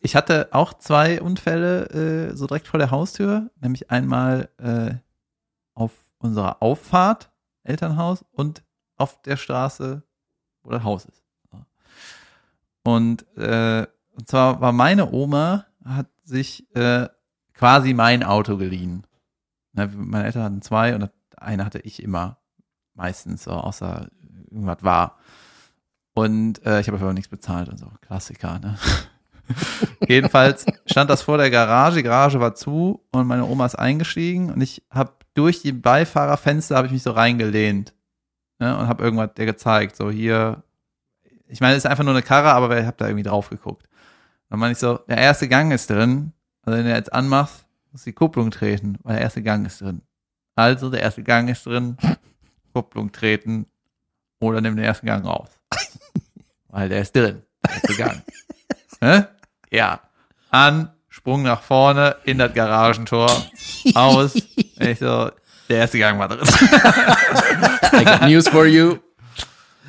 Ich hatte auch zwei Unfälle äh, so direkt vor der Haustür, nämlich einmal äh, auf unserer Auffahrt, Elternhaus, und auf der Straße, wo das Haus ist. Und, äh, und zwar war meine Oma, hat sich äh, quasi mein Auto geliehen. Ne, meine Eltern hatten zwei und eine hatte ich immer, meistens, so, außer irgendwas war. Und äh, ich habe aber nichts bezahlt und so. Klassiker, ne? Jedenfalls stand das vor der Garage, die Garage war zu und meine Oma ist eingestiegen und ich habe durch die Beifahrerfenster habe ich mich so reingelehnt ne, und habe irgendwas der gezeigt, so hier. Ich meine, es ist einfach nur eine Karre, aber ich habe da irgendwie drauf geguckt. Dann meine ich so, der erste Gang ist drin. Also wenn du jetzt anmachst, muss die Kupplung treten, weil der erste Gang ist drin. Also der erste Gang ist drin, Kupplung treten oder nimm den ersten Gang raus. Weil der ist drin, der erste Gang. ne? Ja. An, Sprung nach vorne, in das Garagentor, aus. Ich so, der erste Gang war drin. I got news for you.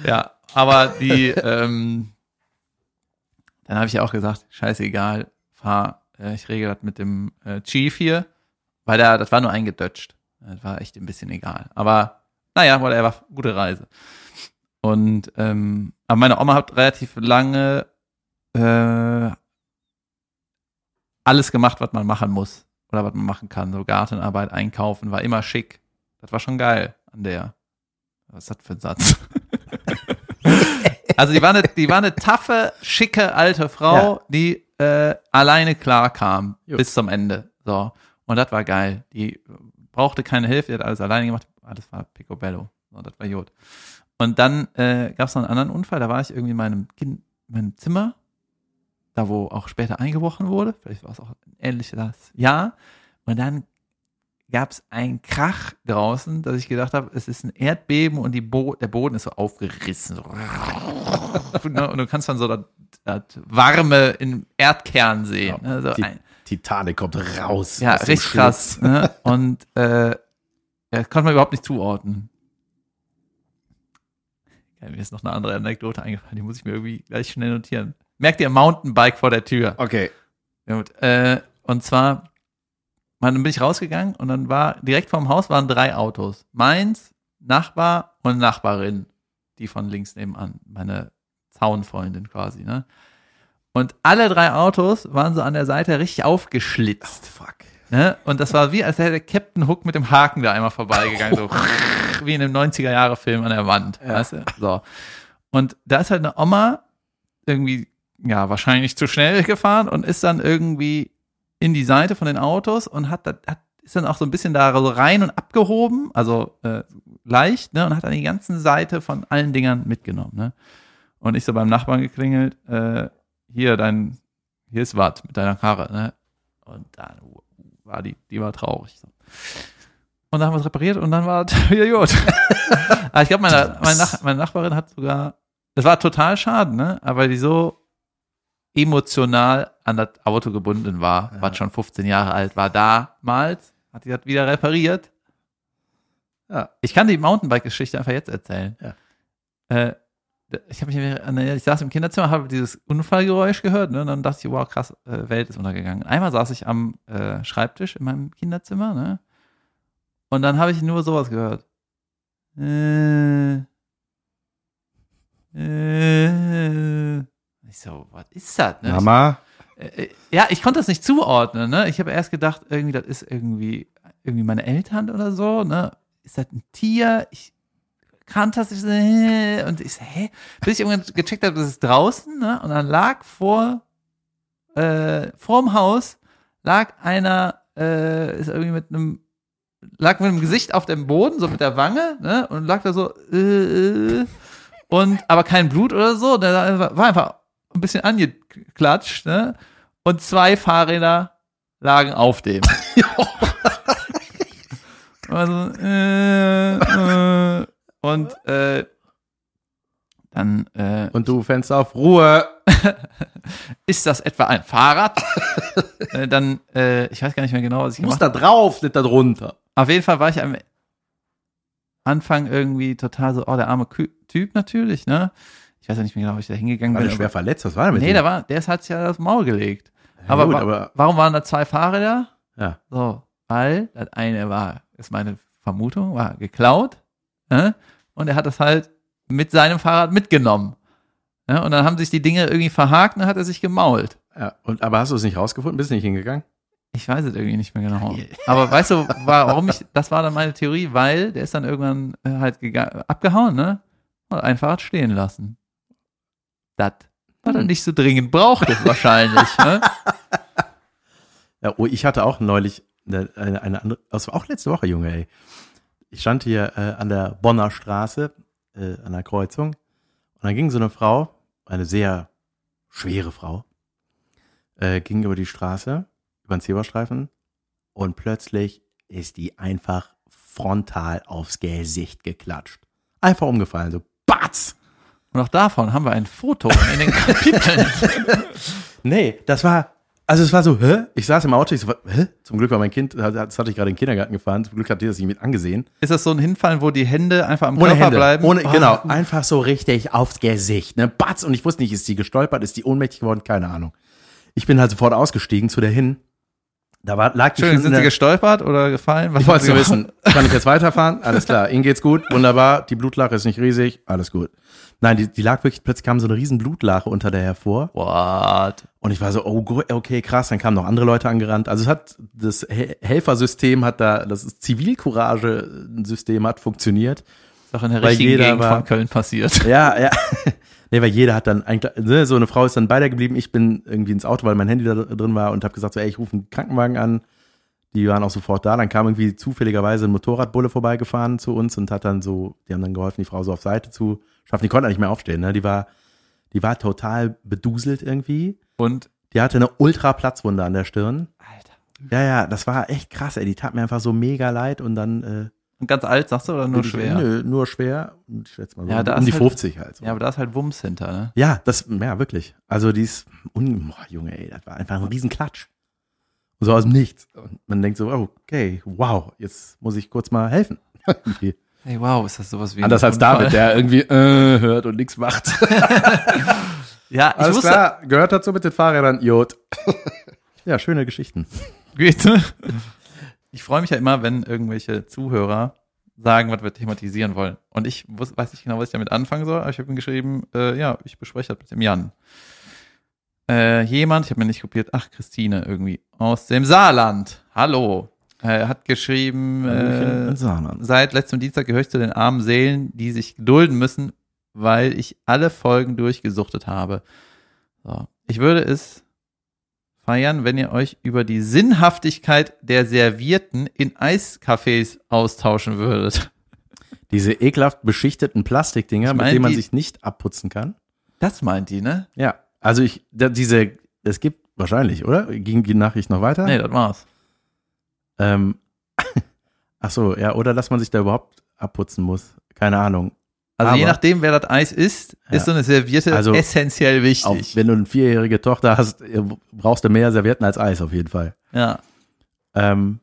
Ja, aber die, ähm, dann habe ich auch gesagt, scheißegal, fahr, äh, ich regel das mit dem äh, Chief hier, weil da, das war nur eingedötscht. Das war echt ein bisschen egal. Aber naja, whatever, gute Reise. Und ähm, aber meine Oma hat relativ lange äh, alles gemacht, was man machen muss oder was man machen kann. So Gartenarbeit, Einkaufen, war immer schick. Das war schon geil an der. Was ist das für ein Satz? also die war eine, die war eine taffe, schicke alte Frau, Ja. die äh, alleine klar kam Jo. bis zum Ende. So. Und das war geil. Die brauchte keine Hilfe, die hat alles alleine gemacht. Alles war picobello. So, das war gut. Und dann äh, gab es noch einen anderen Unfall, da war ich irgendwie in meinem, kind, in meinem Zimmer, da wo auch später eingebrochen wurde. Vielleicht war es auch ein ähnliches Jahr. Und dann gab es einen Krach draußen, dass ich gedacht habe, es ist ein Erdbeben und die Bo der Boden ist so aufgerissen. So. Ne, und du kannst dann so das, das Warme im Erdkern sehen. Ne? So Die ein, Titanic kommt raus. ja, richtig krass. Ne? Und äh, ja, das konnte man überhaupt nicht zuordnen. Ja, mir ist noch eine andere Anekdote eingefallen, die muss ich mir irgendwie gleich schnell notieren. Merkt ihr Mountainbike vor der Tür? Okay. Gut. Äh, und zwar, man, dann bin ich rausgegangen und dann war direkt vorm Haus waren drei Autos. Meins, Nachbar und Nachbarin, die von links nebenan, meine Zaunfreundin quasi, ne? Und alle drei Autos waren so an der Seite richtig aufgeschlitzt. Fuck. Ne? Und das war wie, als hätte Captain Hook mit dem Haken da einmal vorbeigegangen, so wie in einem 90er-Jahre-Film an der Wand. Ja. Weißt du? So. Und da ist halt eine Oma irgendwie, ja, wahrscheinlich zu schnell gefahren und ist dann irgendwie in die Seite von den Autos und hat, hat ist dann auch so ein bisschen da so rein und abgehoben, also äh, leicht, ne, und hat dann die ganze Seite von allen Dingern mitgenommen, ne. Und ich so beim Nachbarn geklingelt, äh, hier, dein, hier ist was mit deiner Karre, ne. Und dann war die, die war traurig. So. Und dann haben wir es repariert und dann war es wieder gut. Aber ich glaube, meine, meine, Nach meine Nachbarin hat sogar, es war total schade, ne? Aber die so emotional an das Auto gebunden war, Ja. was schon 15 Jahre alt war damals, hat die das wieder repariert. Ja. Ich kann die Mountainbike-Geschichte einfach jetzt erzählen. Ja. Äh, ich habe mich, ich saß im Kinderzimmer, habe dieses Unfallgeräusch gehört, ne? Und dann dachte ich, wow, krass, äh, Welt ist untergegangen. Einmal saß ich am äh, Schreibtisch in meinem Kinderzimmer, ne? Und dann habe ich nur sowas gehört. Äh, äh, ich so, was ist das? Ne? Mama. Äh, ja, ich konnte das nicht zuordnen. Ne? Ich habe erst gedacht, irgendwie, das ist irgendwie, irgendwie meine Eltern oder so. Ne? Ist das ein Tier? Ich kannte das nicht. so, äh, Und ich so, hä? Bis ich irgendwann gecheckt habe, das ist draußen. Ne? Und dann lag vor, äh, vorm Haus, lag einer, äh, ist irgendwie mit einem, lag mit dem Gesicht auf dem Boden, so mit der Wange, ne? Und lag da so, äh, äh, und, aber kein Blut oder so. Der war einfach ein bisschen angeklatscht, ne? Und zwei Fahrräder lagen auf dem. also, äh, äh, und äh, dann äh, Und du Fenster auf Ruhe. ist das etwa ein Fahrrad? äh, dann, äh, ich weiß gar nicht mehr genau, was ich Du musst gemacht da drauf, nicht da drunter. Auf jeden Fall war ich am Anfang irgendwie total so, oh, der arme Typ natürlich, ne? Ich weiß ja nicht mehr genau, ob ich da hingegangen War bin. der schwer verletzt? Was war denn mit nee, dem? der war, der halt sich ja das Maul gelegt. Ja, aber, gut, wa- aber warum waren da zwei Fahrräder? ja. So, weil das eine war, ist meine Vermutung, war geklaut. Äh? Und er hat das halt mit seinem Fahrrad mitgenommen. Ja, und dann haben sich die Dinge irgendwie verhakt und dann hat er sich gemault. ja. Und, aber hast du es nicht rausgefunden? Bist du nicht hingegangen? Ich weiß es irgendwie nicht mehr genau. Aber weißt du, war, warum ich, das war dann meine Theorie, weil der ist dann irgendwann äh, halt abgehauen, ne? Und ein Fahrrad stehen lassen. Das, was er Hm. nicht so dringend brauchte, wahrscheinlich, ne? Ja, oh, ich hatte auch neulich eine, eine, eine andere, das war auch letzte Woche, Junge, ey. Ich stand hier äh, an der Bonner Straße, äh, an der Kreuzung, und dann ging so eine Frau, eine sehr schwere Frau, äh, ging über die Straße, über den Zebrastreifen, und plötzlich ist die einfach frontal aufs Gesicht geklatscht. Einfach umgefallen, so batz! Und auch davon haben wir ein Foto in den Kapiteln. Nee, das war, also es war so, hä? Ich saß im Auto, ich so, hä? Zum Glück war mein Kind, das hatte ich gerade in den Kindergarten gefahren, zum Glück hat die das nicht mit angesehen. Ist das so ein Hinfallen, wo die Hände einfach am Ohne Körper Hände, bleiben? ohne, Oh, genau, einfach so richtig aufs Gesicht, ne, batz, und ich wusste nicht, ist die gestolpert, ist die ohnmächtig geworden, keine Ahnung. Ich bin halt sofort ausgestiegen zu der hin, da war, lag die Entschuldigung, schon sind in Sie gestolpert oder gefallen? Was ich wollte Sie es gemacht? wissen. Kann ich jetzt weiterfahren? Alles klar. Ihnen geht's gut. Wunderbar. Die Blutlache ist nicht riesig. Alles gut. Nein, die, die lag wirklich, plötzlich kam so eine riesen Blutlache unter der hervor. What? Und ich war so, oh, okay, krass. Dann kamen noch andere Leute angerannt. Also es hat, das He- Helfersystem hat da, das Zivilcourage-System hat funktioniert. Ist auch in der Weil richtigen Gegend war- von Köln passiert. Ja, ja. Nee, weil jeder hat dann eigentlich, ne, so eine Frau ist dann bei der geblieben. Ich bin irgendwie ins Auto, weil mein Handy da drin war und habe gesagt, so, ey, ich rufe einen Krankenwagen an. Die waren auch sofort da. Dann kam irgendwie zufälligerweise ein Motorradbulle vorbeigefahren zu uns und hat dann so, die haben dann geholfen, die Frau so auf Seite zu schaffen. Die konnte nicht mehr aufstehen, ne? Die war, die war total beduselt irgendwie. Und, Die hatte eine ultra Platzwunde an der Stirn. Alter. Ja, ja, das war echt krass, ey. Die tat mir einfach so mega leid und dann äh, ganz alt, sagst du, oder nur schwer? Nö, nur schwer. Ich schätze mal so Ja, da um die halt- 50 halt. So. Ja, aber da ist halt Wumms hinter, ne? Ja, das, ja, wirklich. Also die ist, un, boah, Junge, ey, das war einfach ein Riesenklatsch. Und so aus dem Nichts. Und man denkt so, oh, okay, wow, jetzt muss ich kurz mal helfen. Hey, wow, ist das sowas wie ein Anders als Unfall? David, der irgendwie äh, hört und nichts macht. Ja, ich Alles wusste, klar, gehört dazu mit den Fahrrädern, Jod. ja, schöne Geschichten. Geht. Ich freue mich ja immer, wenn irgendwelche Zuhörer sagen, was wir thematisieren wollen. Und ich wus- weiß nicht genau, was ich damit anfangen soll, aber ich habe ihm geschrieben, äh, ja, ich bespreche das mit dem Jan. Äh, jemand, ich habe mir nicht kopiert, ach, Christine irgendwie, aus dem Saarland. Hallo. Äh, hat geschrieben, äh, seit letztem Dienstag gehöre ich zu den armen Seelen, die sich gedulden müssen, weil ich alle Folgen durchgesuchtet habe. So. Ich würde es feiern, wenn ihr euch über die Sinnhaftigkeit der Servierten in Eiscafés austauschen würdet. Diese ekelhaft beschichteten Plastikdinger, mit denen man die- sich nicht abputzen kann. Das meint die, ne? Ja, also ich, da, diese, es gibt wahrscheinlich, oder? Ging die Nachricht noch weiter? Nee, das war's. Ähm, ach so, ja, oder dass man sich da überhaupt abputzen muss. Keine Ahnung. Also je Aber- nachdem, wer das Eis isst, Ja. ist so eine Serviette Also essentiell wichtig. wenn du eine vierjährige Tochter hast, äh, brauchst du mehr Servietten als Eis auf jeden Fall. ja. Ähm,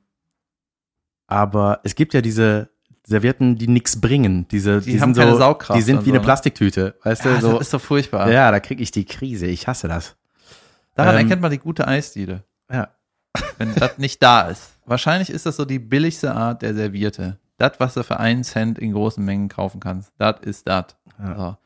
aber es gibt ja diese Servietten, die nichts bringen. Diese, Die die, haben sind keine so, Saugkraft die sind wie so, eine ne? Plastiktüte, weißt ja, du? So, das ist doch furchtbar. ja, da kriege ich die Krise. Ich hasse das. Daran Ähm, erkennt man die gute Eisdiele. Ja. wenn das nicht da ist. Wahrscheinlich ist das so die billigste Art der Servierte. Das, was du für einen Cent in großen Mengen kaufen kannst, das ist das. Ja. So.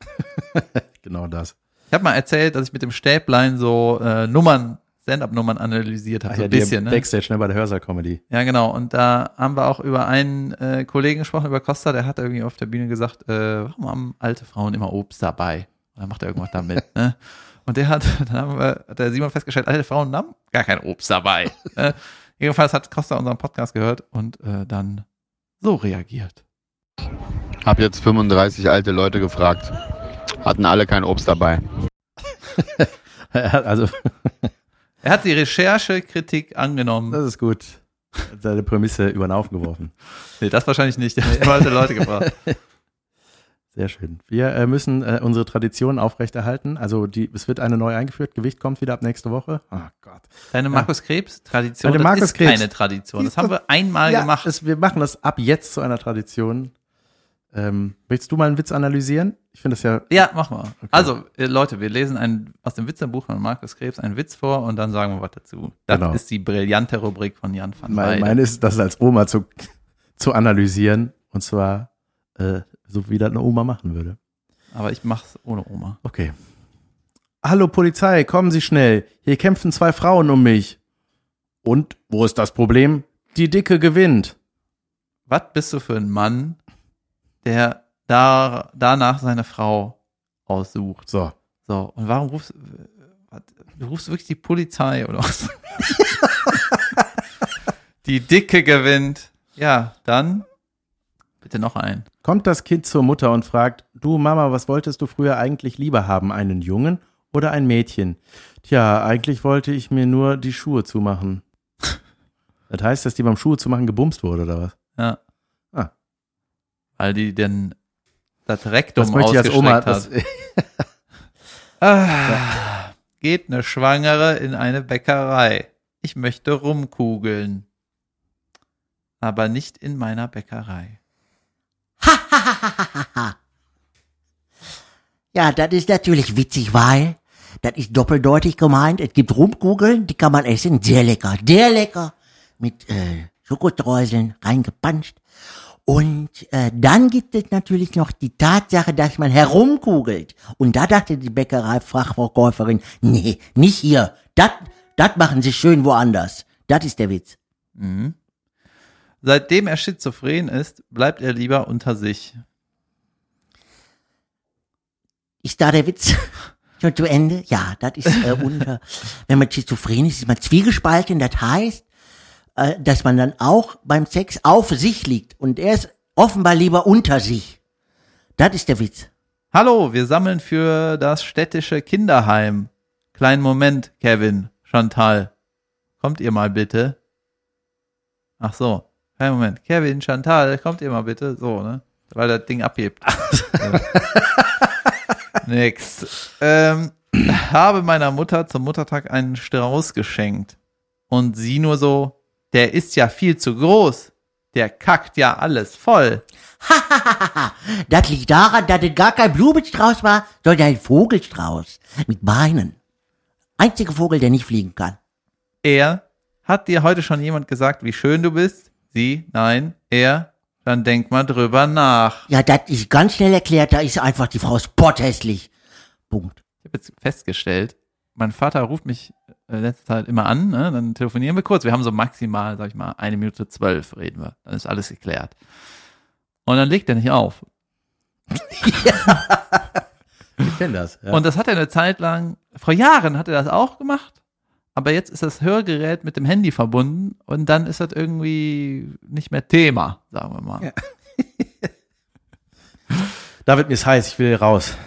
Genau das. Ich habe mal erzählt, dass ich mit dem Stäblein so äh, Nummern, Stand-up-Nummern analysiert habe, so ja, ein bisschen. Ne? Backstage ne, bei der Hörsaal-Comedy. Ja, genau. Und da haben wir auch über einen äh, Kollegen gesprochen, über Costa, der hat irgendwie auf der Bühne gesagt, äh, warum haben alte Frauen immer Obst dabei? Und dann macht er irgendwas damit. ne? Und der hat, dann haben wir, hat der Simon festgestellt, alte Frauen haben gar kein Obst dabei. äh, jedenfalls hat Costa unseren Podcast gehört und äh, dann so reagiert. Hab jetzt 35 alte Leute gefragt. Hatten alle kein Obst dabei. also, Er hat die Recherchekritik angenommen. das ist gut. Hat Seine Prämisse über den Haufen geworfen. Nee, das wahrscheinlich nicht. Der hat alte Leute gefragt. Sehr schön. Wir äh, müssen äh, unsere Tradition aufrechterhalten. Also die, es wird eine neu eingeführt. Gewicht kommt wieder ab nächste Woche. Oh Gott. Deine Markus Krebs Tradition, Deine Markus ist Krebs. keine Tradition. Das haben wir einmal ja, gemacht. Es, wir machen das ab jetzt zu einer Tradition. Ähm, möchtest du mal einen Witz analysieren? Ich finde das ja. Ja, mach mal. Also, äh, Leute, wir lesen ein, aus dem Witzebuch von Markus Krebs einen Witz vor und dann sagen wir was dazu. Das Genau. ist die brillante Rubrik von Jan van Mein, Weide. meine ist, das als Oma zu, zu analysieren. Und zwar äh, so, wie das eine Oma machen würde. Aber ich mach's ohne Oma. Okay. Hallo Polizei, kommen Sie schnell. Hier kämpfen zwei Frauen um mich. Und wo ist das Problem? Die Dicke gewinnt. Was bist du für ein Mann, der da, danach seine Frau aussucht? So. So, und warum rufst du rufst wirklich die Polizei oder was? die Dicke gewinnt. Ja, dann bitte noch ein. Kommt das Kind zur Mutter und fragt, du Mama, was wolltest du früher eigentlich lieber haben, einen Jungen oder ein Mädchen? Tja, eigentlich wollte ich mir nur die Schuhe zumachen. Das heißt, dass die beim Schuhe zumachen gebumst wurde, oder was? Ja. Ah. Weil die denn das Rektum Das möchte ich als Oma. hat. Ah, geht eine Schwangere in eine Bäckerei. Ich möchte rumkugeln. Aber nicht in meiner Bäckerei. Ja, das ist natürlich witzig, weil das ist doppeldeutig gemeint. Es gibt Rumkugeln, die kann man essen. Sehr lecker, sehr lecker. Mit äh, Schokostreuseln reingepanscht. Und äh, dann gibt es natürlich noch die Tatsache, dass man herumkugelt. Und da dachte die Bäckerei-Fachverkäuferin, nee, nicht hier. Das machen sie schön woanders. Das ist der Witz. Mhm. Seitdem er schizophren ist, bleibt er lieber unter sich. Ist da der Witz schon zu Ende? Ja, das ist äh, unter. Wenn man schizophren ist, ist man zwiegespalten. Das heißt, äh, dass man dann auch beim Sex auf sich liegt. Und er ist offenbar lieber unter sich. Das ist der Witz. Hallo, wir sammeln für das städtische Kinderheim. Kleinen Moment, Kevin, Chantal. Kommt ihr mal bitte? Ach so. Kein Moment. Kevin, Chantal, kommt ihr mal bitte. So, ne? Weil das Ding abhebt. Ja. Nix. Ähm, habe meiner Mutter zum Muttertag einen Strauß geschenkt. Und sie nur so, der ist ja viel zu groß. Der kackt ja alles voll. Das liegt daran, dass es gar kein Blumenstrauß war, sondern ein Vogelstrauß mit Beinen. Einziger Vogel, der nicht fliegen kann. Er, hat dir heute schon jemand gesagt, wie schön du bist? Sie, nein, er, dann denk mal drüber nach. Ja, das ist ganz schnell erklärt, da ist einfach die Frau spotthässlich. Punkt. Ich habe jetzt festgestellt, mein Vater ruft mich äh, letzte Zeit immer an, ne? dann telefonieren wir kurz. Wir haben so maximal, sag ich mal, eine Minute zwölf reden wir. Dann ist alles geklärt. Und dann legt er nicht auf. Ich kenne das. Ja. Und das hat er eine Zeit lang, vor Jahren hat er das auch gemacht, aber jetzt ist das Hörgerät mit dem Handy verbunden und dann ist das irgendwie nicht mehr Thema, sagen wir mal. Ja, David, mir ist heiß, ich will raus.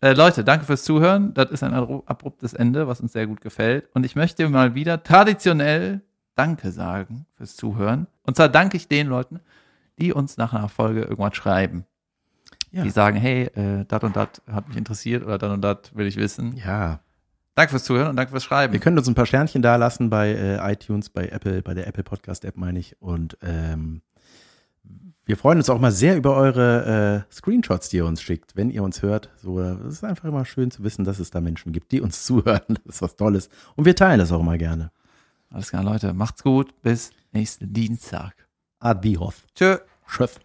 äh, Leute, danke fürs Zuhören. Das ist ein abru- abruptes Ende, was uns sehr gut gefällt. Und ich möchte mal wieder traditionell Danke sagen fürs Zuhören. Und zwar danke ich den Leuten, die uns nach einer Folge irgendwas schreiben. Ja. Die sagen, hey, äh, dat und dat hat mich interessiert oder dat und dat will ich wissen. Ja. Danke fürs Zuhören und danke fürs Schreiben. Ihr könnt uns ein paar Sternchen da lassen bei äh, iTunes, bei Apple, bei der Apple Podcast App meine ich. Und ähm, wir freuen uns auch mal sehr über eure äh, Screenshots, die ihr uns schickt, wenn ihr uns hört. So, es ist einfach immer schön zu wissen, dass es da Menschen gibt, die uns zuhören. Das ist was Tolles. Und wir teilen das auch mal gerne. Alles klar, Leute. Macht's gut. Bis nächsten Dienstag. Adios. Tschö. Tschüss.